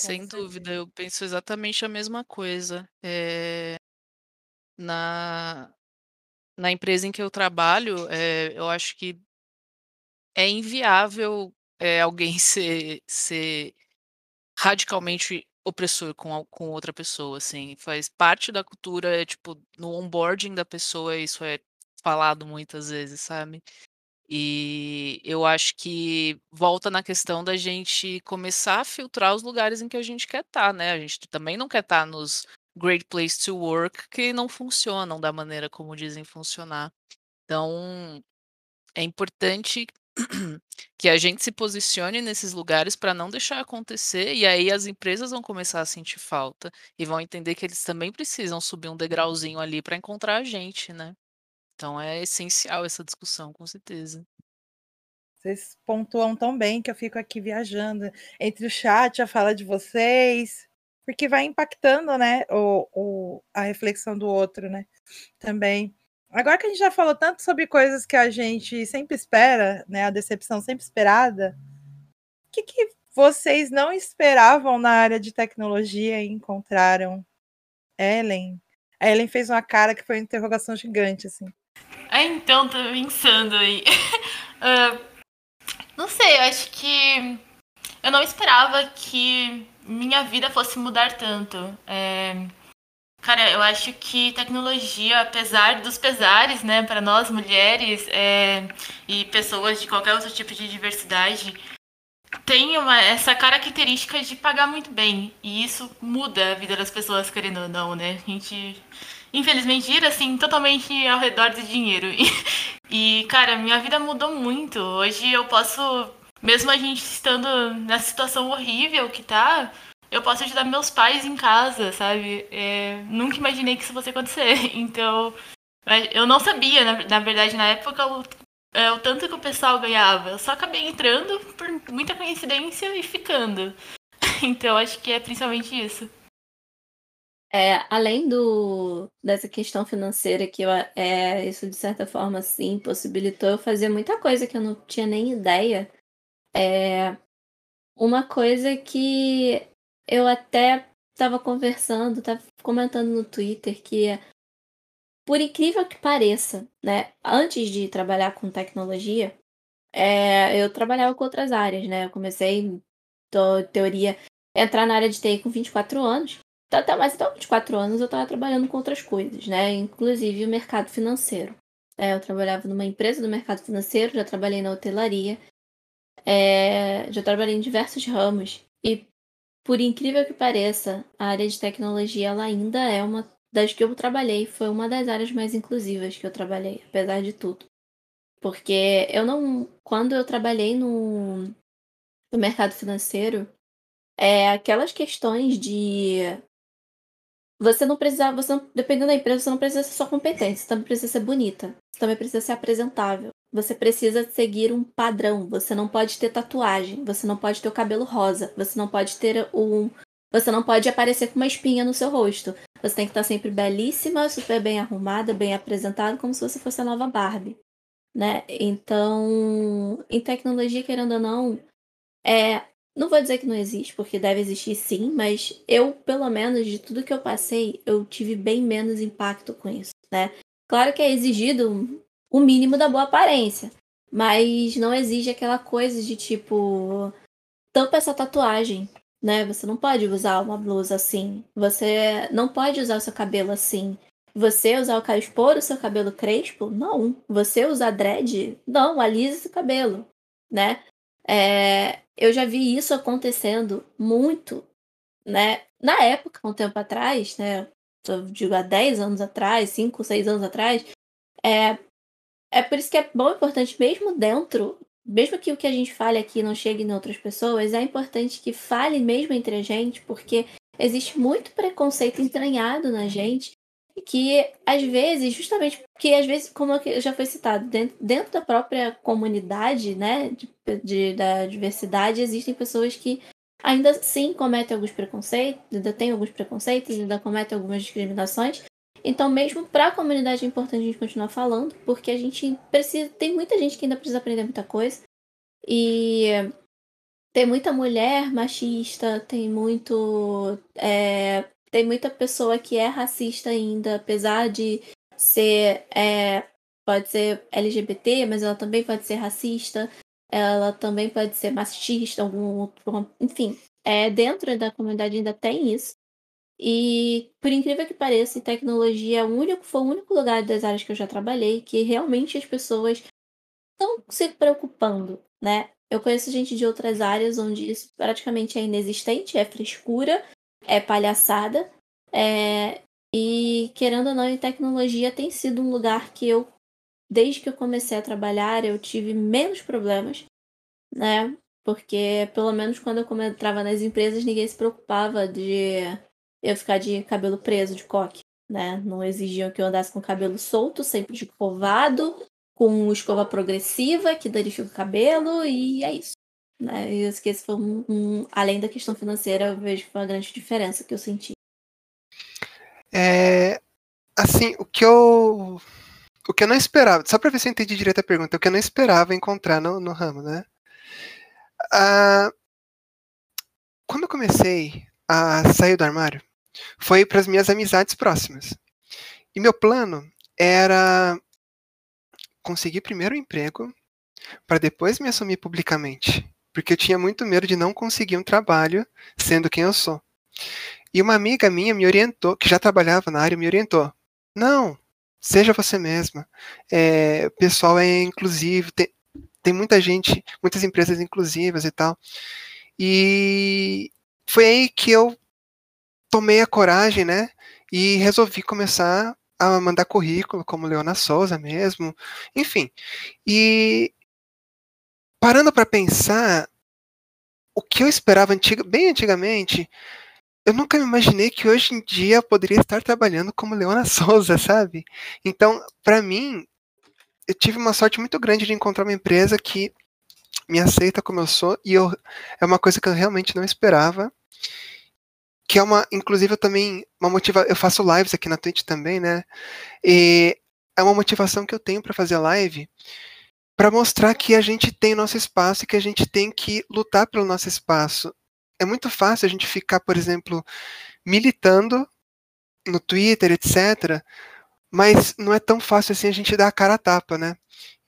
Speaker 5: Sem dúvida, eu penso exatamente a mesma coisa. É, na, na empresa em que eu trabalho, é, eu acho que é inviável é, alguém ser, ser radicalmente opressor com, com outra pessoa, assim. Faz parte da cultura, é, tipo, no onboarding da pessoa, isso é falado muitas vezes, sabe? E eu acho que volta na questão da gente começar a filtrar os lugares em que a gente quer estar, tá, né? A gente também não quer estar tá nos great place to work que não funcionam da maneira como dizem funcionar. Então, é importante que a gente se posicione nesses lugares para não deixar acontecer, e aí as empresas vão começar a sentir falta e vão entender que eles também precisam subir um degrauzinho ali para encontrar a gente, né? Então é essencial essa discussão, com certeza.
Speaker 1: Vocês pontuam tão bem que eu fico aqui viajando entre o chat, a fala de vocês, porque vai impactando, né, o, o, a reflexão do outro, né, também. Agora que a gente já falou tanto sobre coisas que a gente sempre espera, né, a decepção sempre esperada, o que, que vocês não esperavam na área de tecnologia e encontraram? Ellen? A Ellen fez uma cara que foi uma interrogação gigante, assim.
Speaker 2: Ah, então, tô pensando aí. uh, não sei, eu acho que eu não esperava que minha vida fosse mudar tanto. É... Cara, eu acho que tecnologia, apesar dos pesares, né, para nós mulheres é... e pessoas de qualquer outro tipo de diversidade, tem uma, essa característica de pagar muito bem. E isso muda a vida das pessoas, querendo ou não, né? A gente infelizmente, gira assim totalmente ao redor do dinheiro. E, cara, minha vida mudou muito. Hoje eu posso, mesmo a gente estando na situação horrível que tá, eu posso ajudar meus pais em casa, sabe? É, nunca imaginei que isso fosse acontecer. Então, eu não sabia, na, na verdade, na época, o, é, o tanto que o pessoal ganhava. Eu só acabei entrando por muita coincidência e ficando. Então, acho que é principalmente isso.
Speaker 7: É, além do, dessa questão financeira que eu, é, isso de certa forma sim possibilitou eu fazer muita coisa que eu não tinha nem ideia. É, uma coisa que eu até estava conversando, estava comentando no Twitter que por incrível que pareça, né, antes de trabalhar com tecnologia, é, eu trabalhava com outras áreas, né? Eu comecei, tô, teoria, entrar na área de TI com 24 anos. Tá, tá, mas então, 24 anos eu estava trabalhando com outras coisas, né? Inclusive o mercado financeiro. É, eu trabalhava numa empresa do mercado financeiro, já trabalhei na hotelaria, é, já trabalhei em diversos ramos. E, por incrível que pareça, a área de tecnologia ela ainda é uma das que eu trabalhei, foi uma das áreas mais inclusivas que eu trabalhei, apesar de tudo. Porque eu não. Quando eu trabalhei no, no mercado financeiro, é, aquelas questões de você não precisa, você não, dependendo da empresa, você não precisa ser só competente, você também precisa ser bonita, você também precisa ser apresentável. Você precisa seguir um padrão, você não pode ter tatuagem, você não pode ter o cabelo rosa, você não pode ter um você não pode aparecer com uma espinha no seu rosto. Você tem que estar sempre belíssima, super bem arrumada, bem apresentada, como se você fosse a nova Barbie, né? Então, em tecnologia, querendo ou não, é não vou dizer que não existe, porque deve existir sim, mas eu, pelo menos, de tudo que eu passei, eu tive bem menos impacto com isso, né? Claro que é exigido o mínimo da boa aparência, mas não exige aquela coisa de tipo. Tampa essa tatuagem, né? Você não pode usar uma blusa assim. Você não pode usar o seu cabelo assim. Você usar o expor o seu cabelo crespo? Não. Você usar dread? Não, alise seu cabelo, né? É, eu já vi isso acontecendo muito, né? Na época, um tempo atrás, né? Eu digo há 10 anos atrás, 5, 6 anos atrás, é, é por isso que é bom e importante, mesmo dentro, mesmo que o que a gente fale aqui não chegue em outras pessoas, é importante que fale mesmo entre a gente, porque existe muito preconceito entranhado na gente que às vezes, justamente porque às vezes, como já foi citado, dentro, dentro da própria comunidade, né, de, de, da diversidade, existem pessoas que ainda sim cometem alguns preconceitos, ainda tem alguns preconceitos, ainda cometem algumas discriminações. Então, mesmo para a comunidade é importante a gente continuar falando, porque a gente precisa, tem muita gente que ainda precisa aprender muita coisa. E tem muita mulher machista, tem muito é, tem muita pessoa que é racista ainda, apesar de ser. É, pode ser LGBT, mas ela também pode ser racista, ela também pode ser machista, algum Enfim, é, dentro da comunidade ainda tem isso. E, por incrível que pareça, tecnologia é o único, foi o único lugar das áreas que eu já trabalhei que realmente as pessoas estão se preocupando, né? Eu conheço gente de outras áreas onde isso praticamente é inexistente, é frescura, é palhaçada. É, e querendo ou não, em tecnologia tem sido um lugar que eu, desde que eu comecei a trabalhar, eu tive menos problemas, né? Porque pelo menos quando eu entrava nas empresas, ninguém se preocupava de eu ficar de cabelo preso, de coque, né? Não exigiam que eu andasse com cabelo solto, sempre escovado, com escova progressiva, que danifica o cabelo, e é isso. Né? E que esse foi um, um, além da questão financeira, eu vejo que foi uma grande diferença que eu senti.
Speaker 4: É, assim, o que eu o que eu não esperava, só para ver se eu entendi direito a pergunta, o que eu não esperava encontrar no, no ramo, né? Ah, quando eu comecei a sair do armário, foi para as minhas amizades próximas. E meu plano era conseguir primeiro um emprego para depois me assumir publicamente porque eu tinha muito medo de não conseguir um trabalho sendo quem eu sou. E uma amiga minha me orientou, que já trabalhava na área, me orientou: não, seja você mesma. É, o pessoal é inclusivo, tem, tem muita gente, muitas empresas inclusivas e tal. E foi aí que eu tomei a coragem, né? E resolvi começar a mandar currículo, como Leona Souza mesmo, enfim. E parando para pensar, o que eu esperava bem antigamente, eu nunca me imaginei que hoje em dia eu poderia estar trabalhando como Leona Souza, sabe? Então, para mim, eu tive uma sorte muito grande de encontrar uma empresa que me aceita como eu sou e eu, é uma coisa que eu realmente não esperava. Que é uma, inclusive, eu também, uma motiva, eu faço lives aqui na Twitch também, né? E é uma motivação que eu tenho para fazer live, para mostrar que a gente tem nosso espaço e que a gente tem que lutar pelo nosso espaço. É muito fácil a gente ficar, por exemplo, militando no Twitter, etc. Mas não é tão fácil assim a gente dar a cara a tapa, né?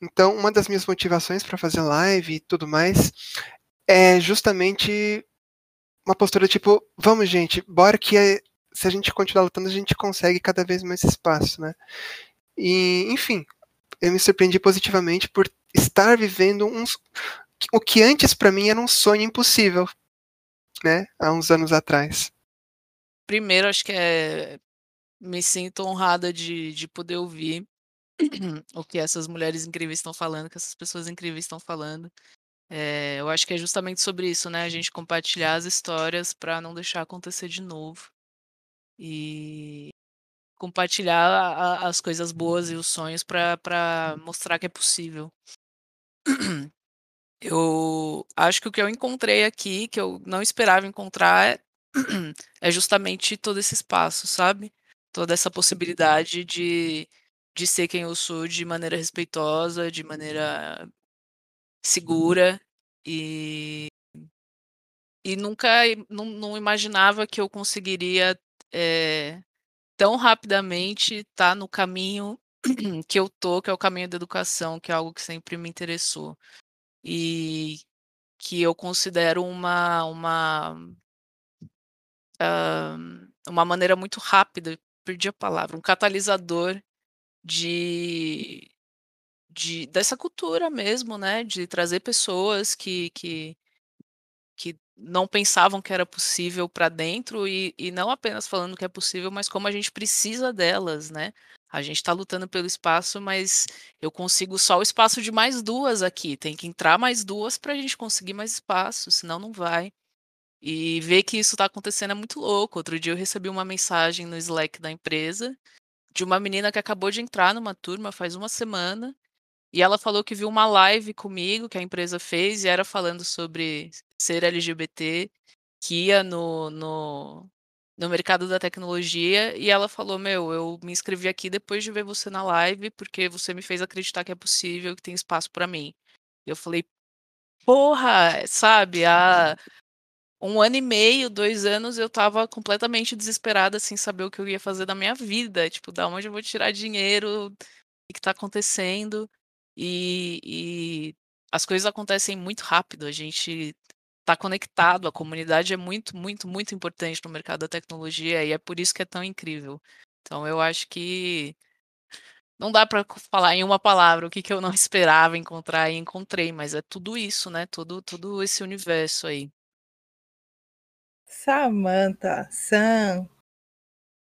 Speaker 4: Então, uma das minhas motivações para fazer live e tudo mais é justamente uma postura tipo, vamos gente, bora que é, se a gente continuar lutando, a gente consegue cada vez mais espaço, né? E, enfim, eu me surpreendi positivamente por estar vivendo uns, o que antes para mim era um sonho impossível, né, há uns anos atrás.
Speaker 5: Primeiro, acho que é me sinto honrada de, de poder ouvir o que essas mulheres incríveis estão falando, que essas pessoas incríveis estão falando. É, eu acho que é justamente sobre isso, né? A gente compartilhar as histórias para não deixar acontecer de novo. E, compartilhar a, as coisas boas e os sonhos para mostrar que é possível. Eu acho que o que eu encontrei aqui, que eu não esperava encontrar, é justamente todo esse espaço, sabe? Toda essa possibilidade de, de ser quem eu sou de maneira respeitosa, de maneira segura e e nunca não, não imaginava que eu conseguiria é, tão rapidamente tá no caminho que eu tô, que é o caminho da educação, que é algo que sempre me interessou. E que eu considero uma uma uh, uma maneira muito rápida, perdi a palavra, um catalisador de, de dessa cultura mesmo, né, de trazer pessoas que que não pensavam que era possível para dentro e, e não apenas falando que é possível, mas como a gente precisa delas, né? A gente está lutando pelo espaço, mas eu consigo só o espaço de mais duas aqui. Tem que entrar mais duas para a gente conseguir mais espaço, senão não vai. E ver que isso está acontecendo é muito louco. Outro dia eu recebi uma mensagem no Slack da empresa de uma menina que acabou de entrar numa turma faz uma semana. E ela falou que viu uma live comigo que a empresa fez e era falando sobre ser LGBT, que ia no, no, no mercado da tecnologia. E ela falou: Meu, eu me inscrevi aqui depois de ver você na live, porque você me fez acreditar que é possível, que tem espaço para mim. Eu falei: Porra, sabe? A, um ano e meio, dois anos, eu tava completamente desesperada, sem saber o que eu ia fazer da minha vida. Tipo, da onde eu vou tirar dinheiro? O que tá acontecendo? E, e as coisas acontecem muito rápido. A gente tá conectado, a comunidade é muito, muito, muito importante no mercado da tecnologia e é por isso que é tão incrível. Então, eu acho que não dá para falar em uma palavra o que, que eu não esperava encontrar e encontrei, mas é tudo isso, né? Tudo, tudo esse universo aí.
Speaker 1: Samantha, Sam,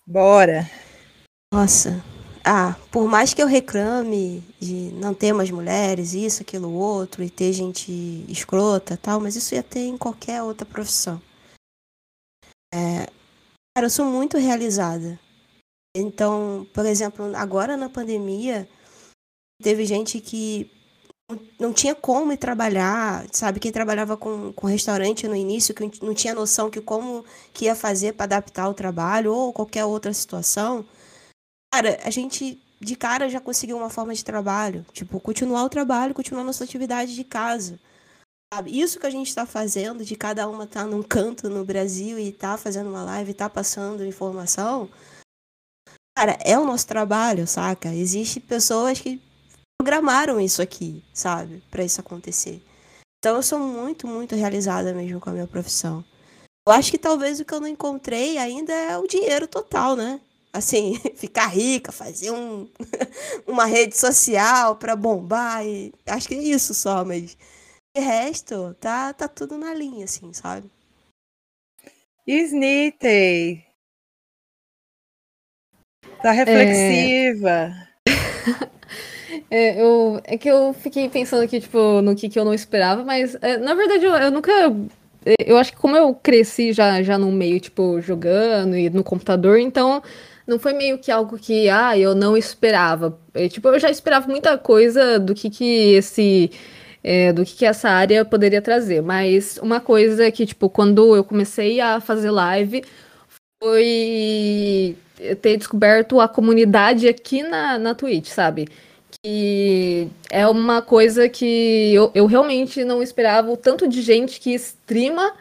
Speaker 1: bora.
Speaker 6: Nossa. Ah, por mais que eu reclame de não ter mais mulheres, isso, aquilo, outro, e ter gente escrota tal, mas isso ia ter em qualquer outra profissão. É, cara, eu sou muito realizada. Então, por exemplo, agora na pandemia, teve gente que não tinha como ir trabalhar, sabe? Quem trabalhava com, com restaurante no início, que não tinha noção que como que ia fazer para adaptar o trabalho ou qualquer outra situação. Cara, a gente de cara já conseguiu uma forma de trabalho, tipo, continuar o trabalho, continuar nossa atividade de casa. Sabe? Isso que a gente está fazendo, de cada uma estar tá num canto no Brasil e tá fazendo uma live, tá passando informação, cara, é o nosso trabalho, saca? Existem pessoas que programaram isso aqui, sabe? para isso acontecer. Então eu sou muito, muito realizada mesmo com a minha profissão. Eu acho que talvez o que eu não encontrei ainda é o dinheiro total, né? Assim, ficar rica, fazer um, uma rede social para bombar. E... Acho que é isso só, mas de resto, tá, tá tudo na linha, assim, sabe?
Speaker 1: Snitey. Tá reflexiva.
Speaker 3: É... É, eu, é que eu fiquei pensando aqui, tipo, no que, que eu não esperava, mas é, na verdade eu, eu, nunca. Eu acho que como eu cresci já, já no meio, tipo, jogando e no computador, então não foi meio que algo que, ah, eu não esperava. É, tipo, eu já esperava muita coisa do que, que esse. É, do que, que essa área poderia trazer. Mas uma coisa que, tipo, quando eu comecei a fazer live foi ter descoberto a comunidade aqui na, na Twitch, sabe? E é uma coisa que eu, eu realmente não esperava o tanto de gente que streama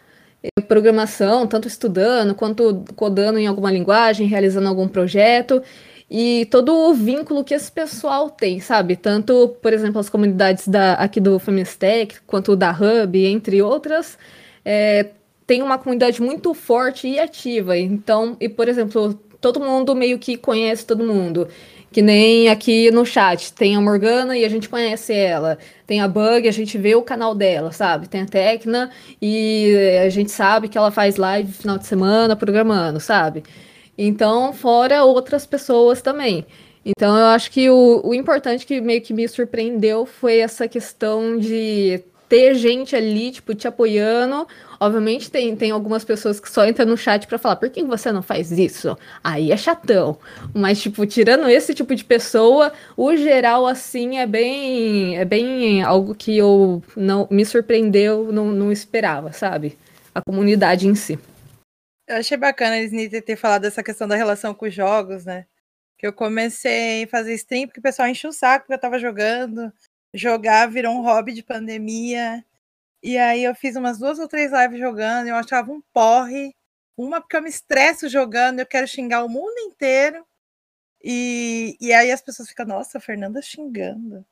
Speaker 3: programação, tanto estudando quanto codando em alguma linguagem, realizando algum projeto e todo o vínculo que esse pessoal tem, sabe? Tanto, por exemplo, as comunidades da, aqui do Femistec, quanto da Hub, entre outras, é, tem uma comunidade muito forte e ativa. Então, e por exemplo, todo mundo meio que conhece todo mundo. Que nem aqui no chat, tem a Morgana e a gente conhece ela. Tem a Bug, a gente vê o canal dela, sabe? Tem a Tecna e a gente sabe que ela faz live final de semana programando, sabe? Então, fora outras pessoas também. Então, eu acho que o, o importante que meio que me surpreendeu foi essa questão de ter gente ali, tipo, te apoiando. Obviamente tem, tem algumas pessoas que só entram no chat para falar, por que você não faz isso? Aí é chatão. Mas, tipo, tirando esse tipo de pessoa, o geral, assim, é bem. É bem algo que eu não me surpreendeu, não, não esperava, sabe? A comunidade em si.
Speaker 1: Eu achei bacana eles ter falado dessa questão da relação com os jogos, né? Que eu comecei a fazer stream porque o pessoal encheu o saco que eu tava jogando jogar virou um hobby de pandemia. E aí eu fiz umas duas ou três lives jogando, eu achava um porre. Uma porque eu me estresso jogando, eu quero xingar o mundo inteiro. E, e aí as pessoas ficam, nossa, Fernanda xingando.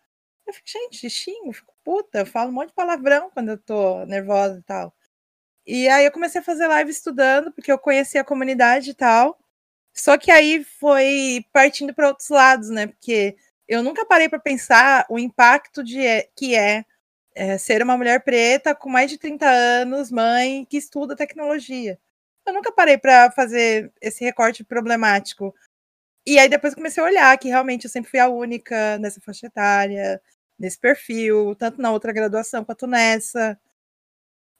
Speaker 1: Eu fico, gente, xingo, fico puta, eu falo um monte de palavrão quando eu tô nervosa e tal. E aí eu comecei a fazer live estudando, porque eu conheci a comunidade e tal. Só que aí foi partindo para outros lados, né? Porque eu nunca parei para pensar o impacto de, é, que é, é, ser uma mulher preta com mais de 30 anos, mãe, que estuda tecnologia. Eu nunca parei para fazer esse recorte problemático. E aí depois comecei a olhar que realmente eu sempre fui a única nessa faixa etária, nesse perfil, tanto na outra graduação quanto nessa.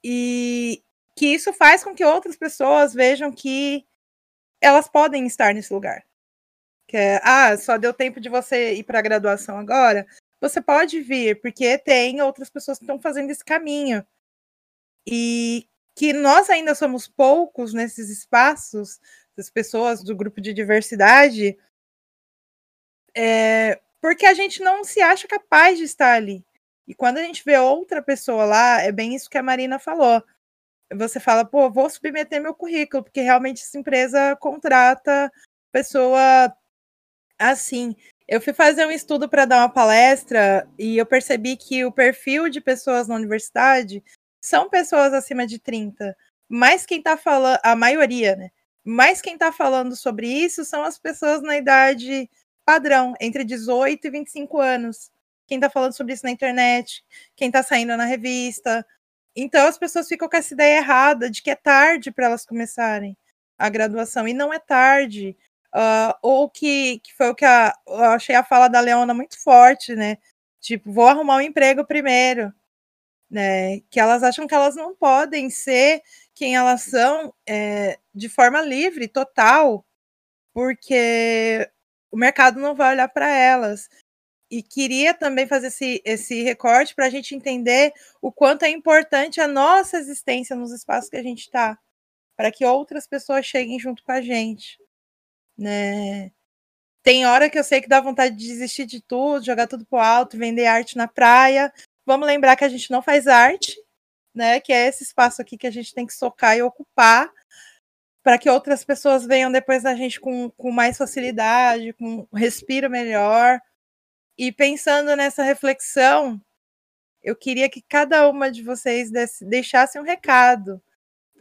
Speaker 1: E que isso faz com que outras pessoas vejam que elas podem estar nesse lugar que é, ah, só deu tempo de você ir para a graduação agora, você pode vir, porque tem outras pessoas que estão fazendo esse caminho. E que nós ainda somos poucos nesses espaços, as pessoas do grupo de diversidade, é, porque a gente não se acha capaz de estar ali. E quando a gente vê outra pessoa lá, é bem isso que a Marina falou. Você fala, pô, vou submeter meu currículo, porque realmente essa empresa contrata pessoa assim. Eu fui fazer um estudo para dar uma palestra e eu percebi que o perfil de pessoas na universidade são pessoas acima de 30. Mas quem está falando, a maioria, né? Mas quem está falando sobre isso são as pessoas na idade padrão, entre 18 e 25 anos. Quem está falando sobre isso na internet, quem está saindo na revista. Então as pessoas ficam com essa ideia errada de que é tarde para elas começarem a graduação. E não é tarde. Uh, ou que, que foi o que a, eu achei a fala da Leona muito forte, né? Tipo, vou arrumar um emprego primeiro. Né? Que elas acham que elas não podem ser quem elas são é, de forma livre, total, porque o mercado não vai olhar para elas. E queria também fazer esse, esse recorte para a gente entender o quanto é importante a nossa existência nos espaços que a gente está, para que outras pessoas cheguem junto com a gente. Né? Tem hora que eu sei que dá vontade de desistir de tudo, jogar tudo pro alto, vender arte na praia. Vamos lembrar que a gente não faz arte, né? Que é esse espaço aqui que a gente tem que socar e ocupar para que outras pessoas venham depois da gente com, com mais facilidade, com um respiro melhor. E pensando nessa reflexão, eu queria que cada uma de vocês desse, deixasse um recado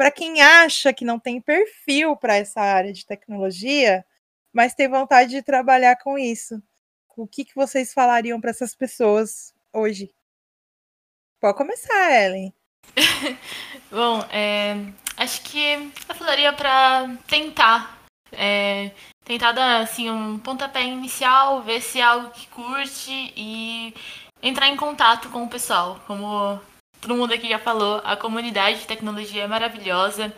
Speaker 1: para quem acha que não tem perfil para essa área de tecnologia, mas tem vontade de trabalhar com isso. O que, que vocês falariam para essas pessoas hoje? Pode começar, Ellen.
Speaker 2: Bom, é, acho que eu falaria para tentar. É, tentar dar assim, um pontapé inicial, ver se é algo que curte e entrar em contato com o pessoal. Como todo mundo aqui já falou, a comunidade de tecnologia é maravilhosa.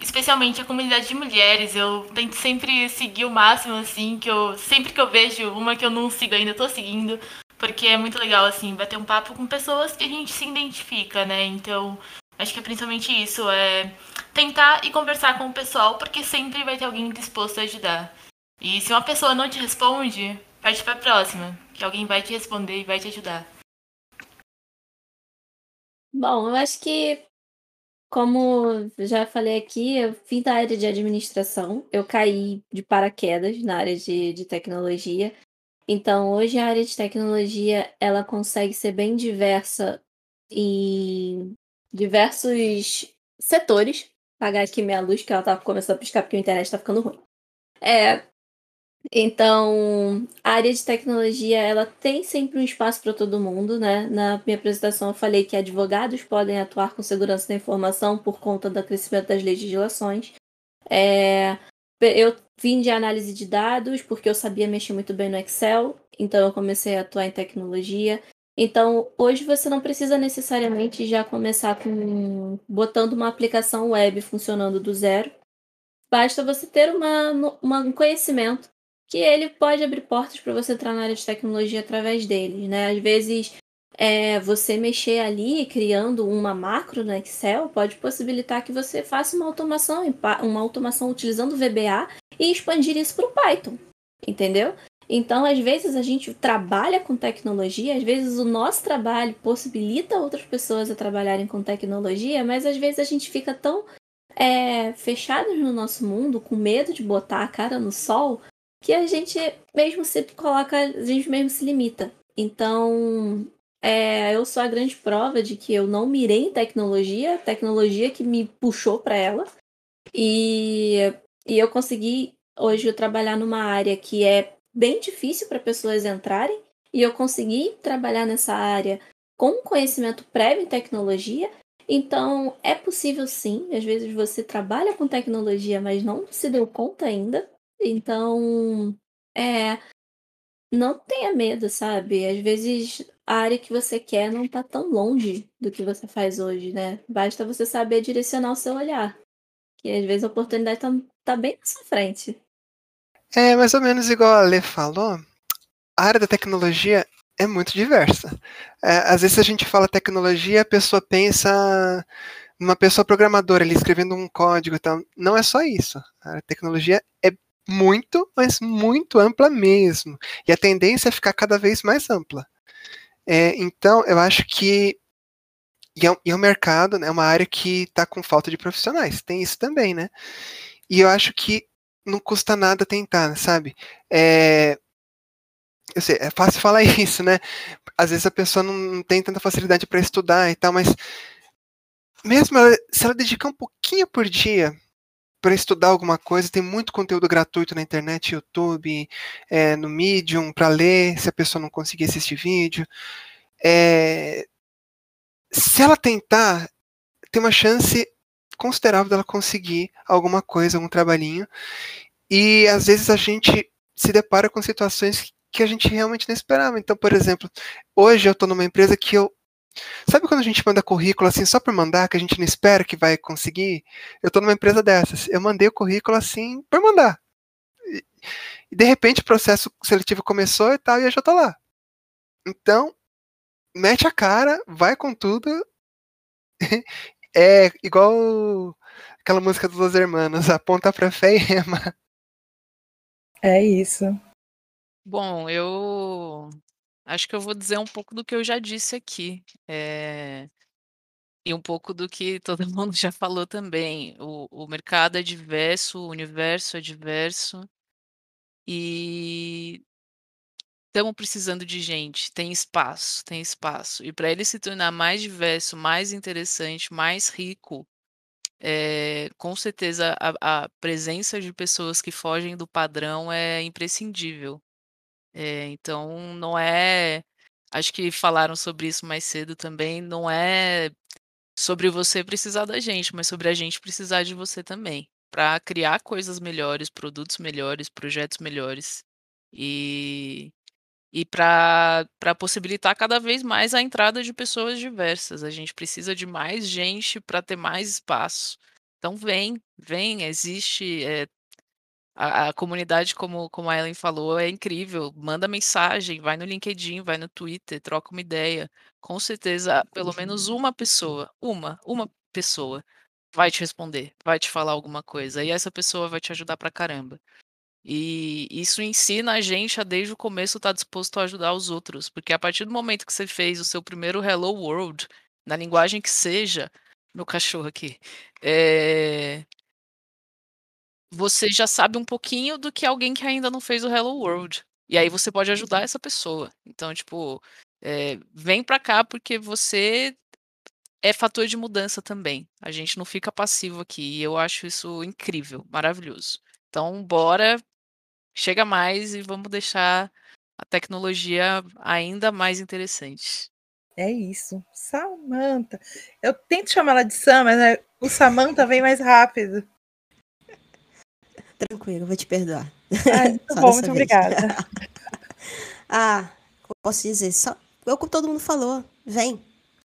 Speaker 2: Especialmente a comunidade de mulheres. Eu tento sempre seguir o máximo, assim, que eu. Sempre que eu vejo uma que eu não sigo ainda, eu tô seguindo. Porque é muito legal, assim, bater um papo com pessoas que a gente se identifica, né? Então, acho que é principalmente isso, é tentar e conversar com o pessoal, porque sempre vai ter alguém disposto a ajudar. E se uma pessoa não te responde, parte pra próxima, que alguém vai te responder e vai te ajudar.
Speaker 7: Bom, eu acho que, como já falei aqui, eu vim da área de administração, eu caí de paraquedas na área de, de tecnologia. Então, hoje a área de tecnologia, ela consegue ser bem diversa em diversos setores. Vou apagar aqui minha luz, que ela tá começando a piscar porque a internet tá ficando ruim. É, então, a área de tecnologia, ela tem sempre um espaço para todo mundo, né? Na minha apresentação eu falei que advogados podem atuar com segurança da informação por conta do crescimento das legislações. É, eu vim de análise de dados, porque eu sabia mexer muito bem no Excel, então eu comecei a atuar em tecnologia. Então, hoje você não precisa necessariamente já começar com botando uma aplicação web funcionando do zero. Basta você ter uma, uma um conhecimento que ele pode abrir portas para você entrar na área de tecnologia através dele, né? Às vezes é, você mexer ali criando uma macro no Excel pode possibilitar que você faça uma automação, uma automação utilizando VBA e expandir isso para o Python, entendeu? Então, às vezes a gente trabalha com tecnologia, às vezes o nosso trabalho possibilita outras pessoas a trabalharem com tecnologia, mas às vezes a gente fica tão é, fechados no nosso mundo, com medo de botar a cara no sol, que a gente mesmo se coloca, a gente mesmo se limita. Então, é, eu sou a grande prova de que eu não mirei em tecnologia, tecnologia que me puxou para ela. E, e eu consegui hoje trabalhar numa área que é bem difícil para pessoas entrarem. E eu consegui trabalhar nessa área com conhecimento prévio em tecnologia. Então, é possível sim. Às vezes você trabalha com tecnologia, mas não se deu conta ainda. Então, é, não tenha medo, sabe? Às vezes a área que você quer não tá tão longe do que você faz hoje, né? Basta você saber direcionar o seu olhar. Que às vezes a oportunidade tá, tá bem na sua frente.
Speaker 4: É mais ou menos igual a Lê falou. A área da tecnologia é muito diversa. É, às vezes a gente fala tecnologia, a pessoa pensa numa pessoa programadora ali escrevendo um código e tal. Não é só isso. A tecnologia é muito, mas muito ampla mesmo. E a tendência é ficar cada vez mais ampla. É, então, eu acho que e é, e é um mercado, né, é uma área que está com falta de profissionais. Tem isso também, né? E eu acho que não custa nada tentar, sabe? É, eu sei, é fácil falar isso, né? Às vezes a pessoa não tem tanta facilidade para estudar e tal, mas mesmo ela, se ela dedicar um pouquinho por dia para estudar alguma coisa, tem muito conteúdo gratuito na internet, YouTube, é, no Medium, para ler, se a pessoa não conseguir assistir vídeo. É, se ela tentar, tem uma chance considerável dela conseguir alguma coisa, algum trabalhinho. E às vezes a gente se depara com situações que a gente realmente não esperava. Então, por exemplo, hoje eu estou numa empresa que eu. Sabe quando a gente manda currículo assim só para mandar, que a gente não espera que vai conseguir? Eu estou numa empresa dessas. Eu mandei o currículo assim por mandar. E, e de repente o processo seletivo começou e tal, e eu já estou lá. Então, mete a cara, vai com tudo. é igual aquela música dos Los Hermanos, aponta pra fé e rema.
Speaker 1: É isso.
Speaker 5: Bom, eu acho que eu vou dizer um pouco do que eu já disse aqui. É... E um pouco do que todo mundo já falou também. O, o mercado é diverso, o universo é diverso. E estamos precisando de gente, tem espaço, tem espaço. E para ele se tornar mais diverso, mais interessante, mais rico, é, com certeza a, a, presença de pessoas que fogem do padrão é imprescindível. É, então, não é. Acho que falaram sobre isso mais cedo também. Não é sobre você precisar da gente, mas sobre a gente precisar de você também. Para criar coisas melhores, produtos melhores, projetos melhores. E, e para possibilitar cada vez mais a entrada de pessoas diversas. A gente precisa de mais gente para ter mais espaço. Então, vem, vem, existe. É, a, a, comunidade, como, como a Ellen falou, é incrível. Manda mensagem, vai no LinkedIn, vai no Twitter, troca uma ideia. Com certeza, pelo menos uma pessoa, uma, uma pessoa vai te responder, vai te falar alguma coisa. E essa pessoa vai te ajudar pra caramba. E isso ensina a gente a desde o começo estar tá disposto a ajudar os outros. Porque a partir do momento que você fez o seu primeiro Hello World, na linguagem que seja, meu cachorro aqui, é, você já sabe um pouquinho do que alguém que ainda não fez o Hello World. E aí você pode ajudar essa pessoa. Então, tipo, é, vem pra cá porque você é fator de mudança também. A gente não fica passivo aqui. E eu acho isso incrível, maravilhoso. Então, bora, chega mais e vamos deixar a tecnologia ainda mais interessante.
Speaker 1: É isso. Samantha. Eu tento chamar ela de Sam, mas né, o Samantha vem mais rápido.
Speaker 6: Tranquilo, vou te perdoar.
Speaker 1: Ah, muito bom, muito obrigada.
Speaker 6: ah, posso dizer, só, eu como todo mundo falou, vem,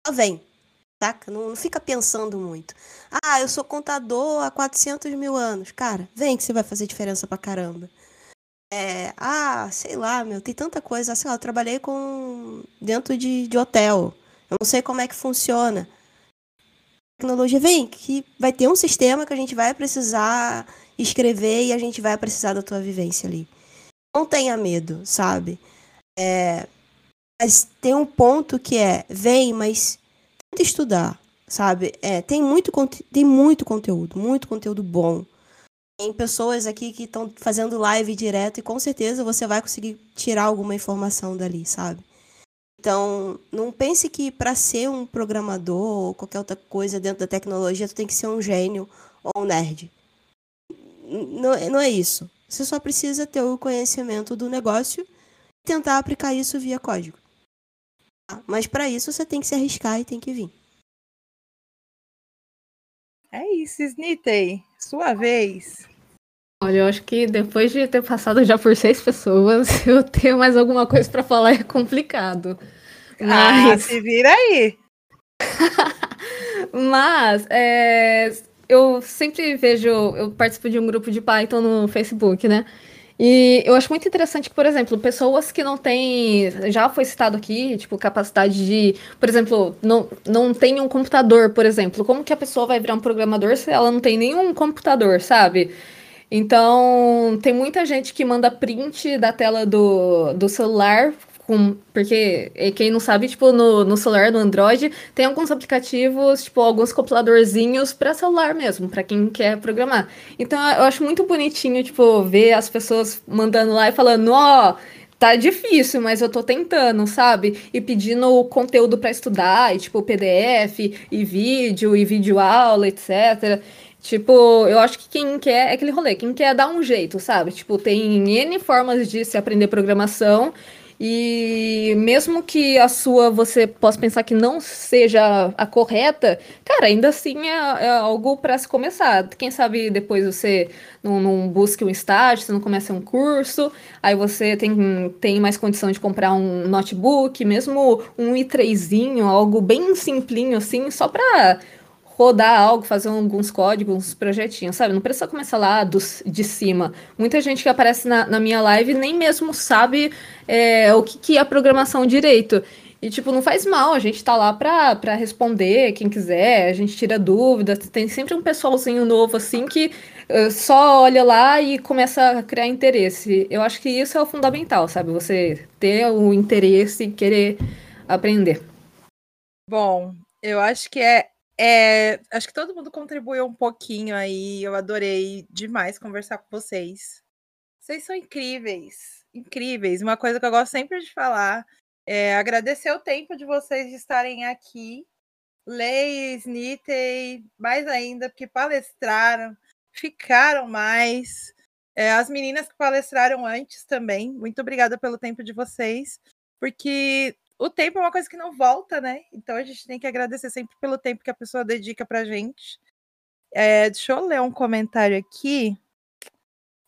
Speaker 6: só vem, saca? Não, não, fica pensando muito. Ah, eu sou contador há 400 mil anos. Cara, vem que você vai fazer diferença pra caramba. É, ah, sei lá, meu, tem tanta coisa. Sei lá, eu trabalhei com dentro de, de hotel. Eu não sei como é que funciona. Tecnologia vem, que vai ter um sistema que a gente vai precisar escrever e a gente vai precisar da tua vivência ali. Não tenha medo, sabe? É, mas tem um ponto que é, vem, mas tenta estudar, sabe? É, tem, muito, tem muito conteúdo, muito conteúdo bom. Tem pessoas aqui que estão fazendo live direto e com certeza você vai conseguir tirar alguma informação dali, sabe? Então, não pense que para ser um programador ou qualquer outra coisa dentro da tecnologia, tu tem que ser um gênio ou um nerd não, não é isso. Você só precisa ter o conhecimento do negócio e tentar aplicar isso via código. Tá? Mas para isso você tem que se arriscar e tem que vir.
Speaker 1: É isso, Snitey. Sua vez.
Speaker 3: Olha, eu acho que depois de ter passado já por seis pessoas, eu ter mais alguma coisa para falar é complicado.
Speaker 1: Ah, Mas... Ah, se vira aí.
Speaker 3: Mas é, eu sempre vejo, eu participo de um grupo de Python no Facebook, né? E eu acho muito interessante que, por exemplo, pessoas que não têm, já foi citado aqui, tipo, capacidade de, por exemplo, não, não tem um computador, por exemplo. Como que a pessoa vai virar um programador se ela não tem nenhum computador, sabe? Então, tem muita gente que manda print da tela do, do celular com, porque quem não sabe, tipo, no, no celular, no Android, tem alguns aplicativos, tipo, alguns compiladorzinhos para celular mesmo, para quem quer programar. Então eu acho muito bonitinho, tipo, ver as pessoas mandando lá e falando, ó, oh, tá difícil, mas eu tô tentando, sabe? E pedindo conteúdo para estudar, e, tipo, PDF, e vídeo, e vídeo aula, etc. Tipo, eu acho que quem quer é aquele rolê, quem quer dar um jeito, sabe? Tipo, tem N formas de se aprender programação e mesmo que a sua você possa pensar que não seja a correta, cara, ainda assim é, é algo para se começar. Quem sabe depois você não, não busque um estágio, você não começa um curso, aí você tem, tem mais condição de comprar um notebook, mesmo um i3zinho, algo bem simplinho assim, só para rodar algo, fazer alguns códigos, uns projetinhos, sabe? Não precisa começar lá dos, de cima. Muita gente que aparece na, na minha live nem mesmo sabe é, o que, que é a programação direito. E, tipo, não faz mal, a gente tá lá pra, pra responder quem quiser, a gente tira dúvidas, tem sempre um pessoalzinho novo, assim, que uh, só olha lá e começa a criar interesse. Eu acho que isso é o fundamental, sabe? Você ter o interesse e querer aprender.
Speaker 1: Bom, eu acho que é é, acho que todo mundo contribuiu um pouquinho aí. Eu adorei demais conversar com vocês. Vocês são incríveis, incríveis. Uma coisa que eu gosto sempre de falar é agradecer o tempo de vocês de estarem aqui. Lei, Snitei, mais ainda, porque palestraram, ficaram mais. É, as meninas que palestraram antes também. Muito obrigada pelo tempo de vocês, porque o tempo é uma coisa que não volta, né? Então a gente tem que agradecer sempre pelo tempo que a pessoa dedica pra gente. É, deixa eu ler um comentário aqui.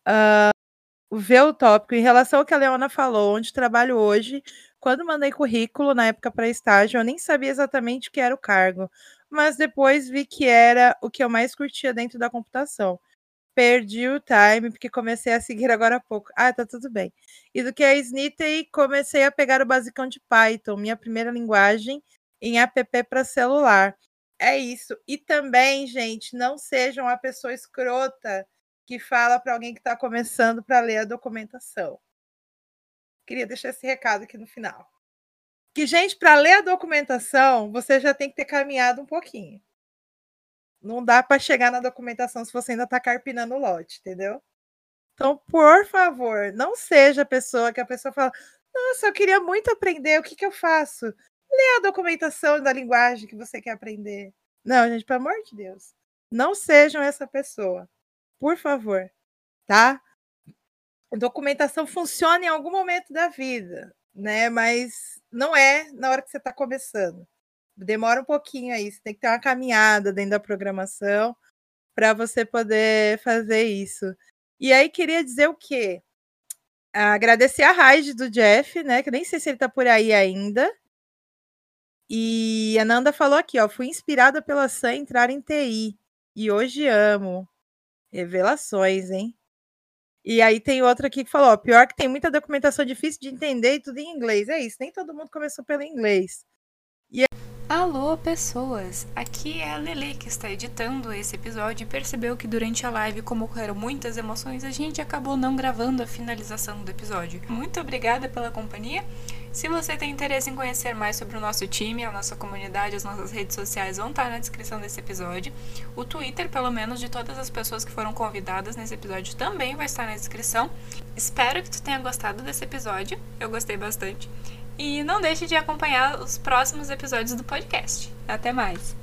Speaker 1: Uh, ver o tópico em relação ao que a Leona falou, onde trabalho hoje. Quando mandei currículo na época para estágio, eu nem sabia exatamente o que era o cargo, mas depois vi que era o que eu mais curtia dentro da computação perdi o time, porque comecei a seguir agora há pouco. Ah, tá tudo bem. E do que é Snitey, comecei a pegar o basicão de Python, minha primeira linguagem em app para celular. É isso. E também, gente, não sejam a pessoa escrota que fala para alguém que está começando para ler a documentação. Queria deixar esse recado aqui no final. Que, gente, para ler a documentação, você já tem que ter caminhado um pouquinho. Não dá para chegar na documentação se você ainda está carpinando o lote, entendeu? Então, por favor, não seja a pessoa que a pessoa fala: Nossa, eu queria muito aprender, o que, que eu faço? Lê a documentação da linguagem que você quer aprender. Não, gente, pelo amor de Deus. Não sejam essa pessoa. Por favor, tá? A documentação funciona em algum momento da vida, né? Mas não é na hora que você está começando demora um pouquinho aí, você tem que ter uma caminhada dentro da programação para você poder fazer isso. E aí queria dizer o quê? Agradecer a raid do Jeff, né? Que nem sei se ele tá por aí ainda. E a Nanda falou aqui, ó, fui inspirada pela Sam entrar em TI e hoje amo. Revelações, hein? E aí tem outra aqui que falou, ó, pior que tem muita documentação difícil de entender e tudo em inglês. É isso, nem todo mundo começou pelo inglês.
Speaker 8: Alô, pessoas! Aqui é a Lele que está editando esse episódio e percebeu que durante a live, como ocorreram muitas emoções, a gente acabou não gravando a finalização do episódio. Muito obrigada pela companhia. Se você tem interesse em conhecer mais sobre o nosso time, a nossa comunidade, as nossas redes sociais vão estar na descrição desse episódio. O Twitter, pelo menos, de todas as pessoas que foram convidadas nesse episódio também vai estar na descrição. Espero que tu tenha gostado desse episódio. Eu gostei bastante. E não deixe de acompanhar os próximos episódios do podcast. Até mais!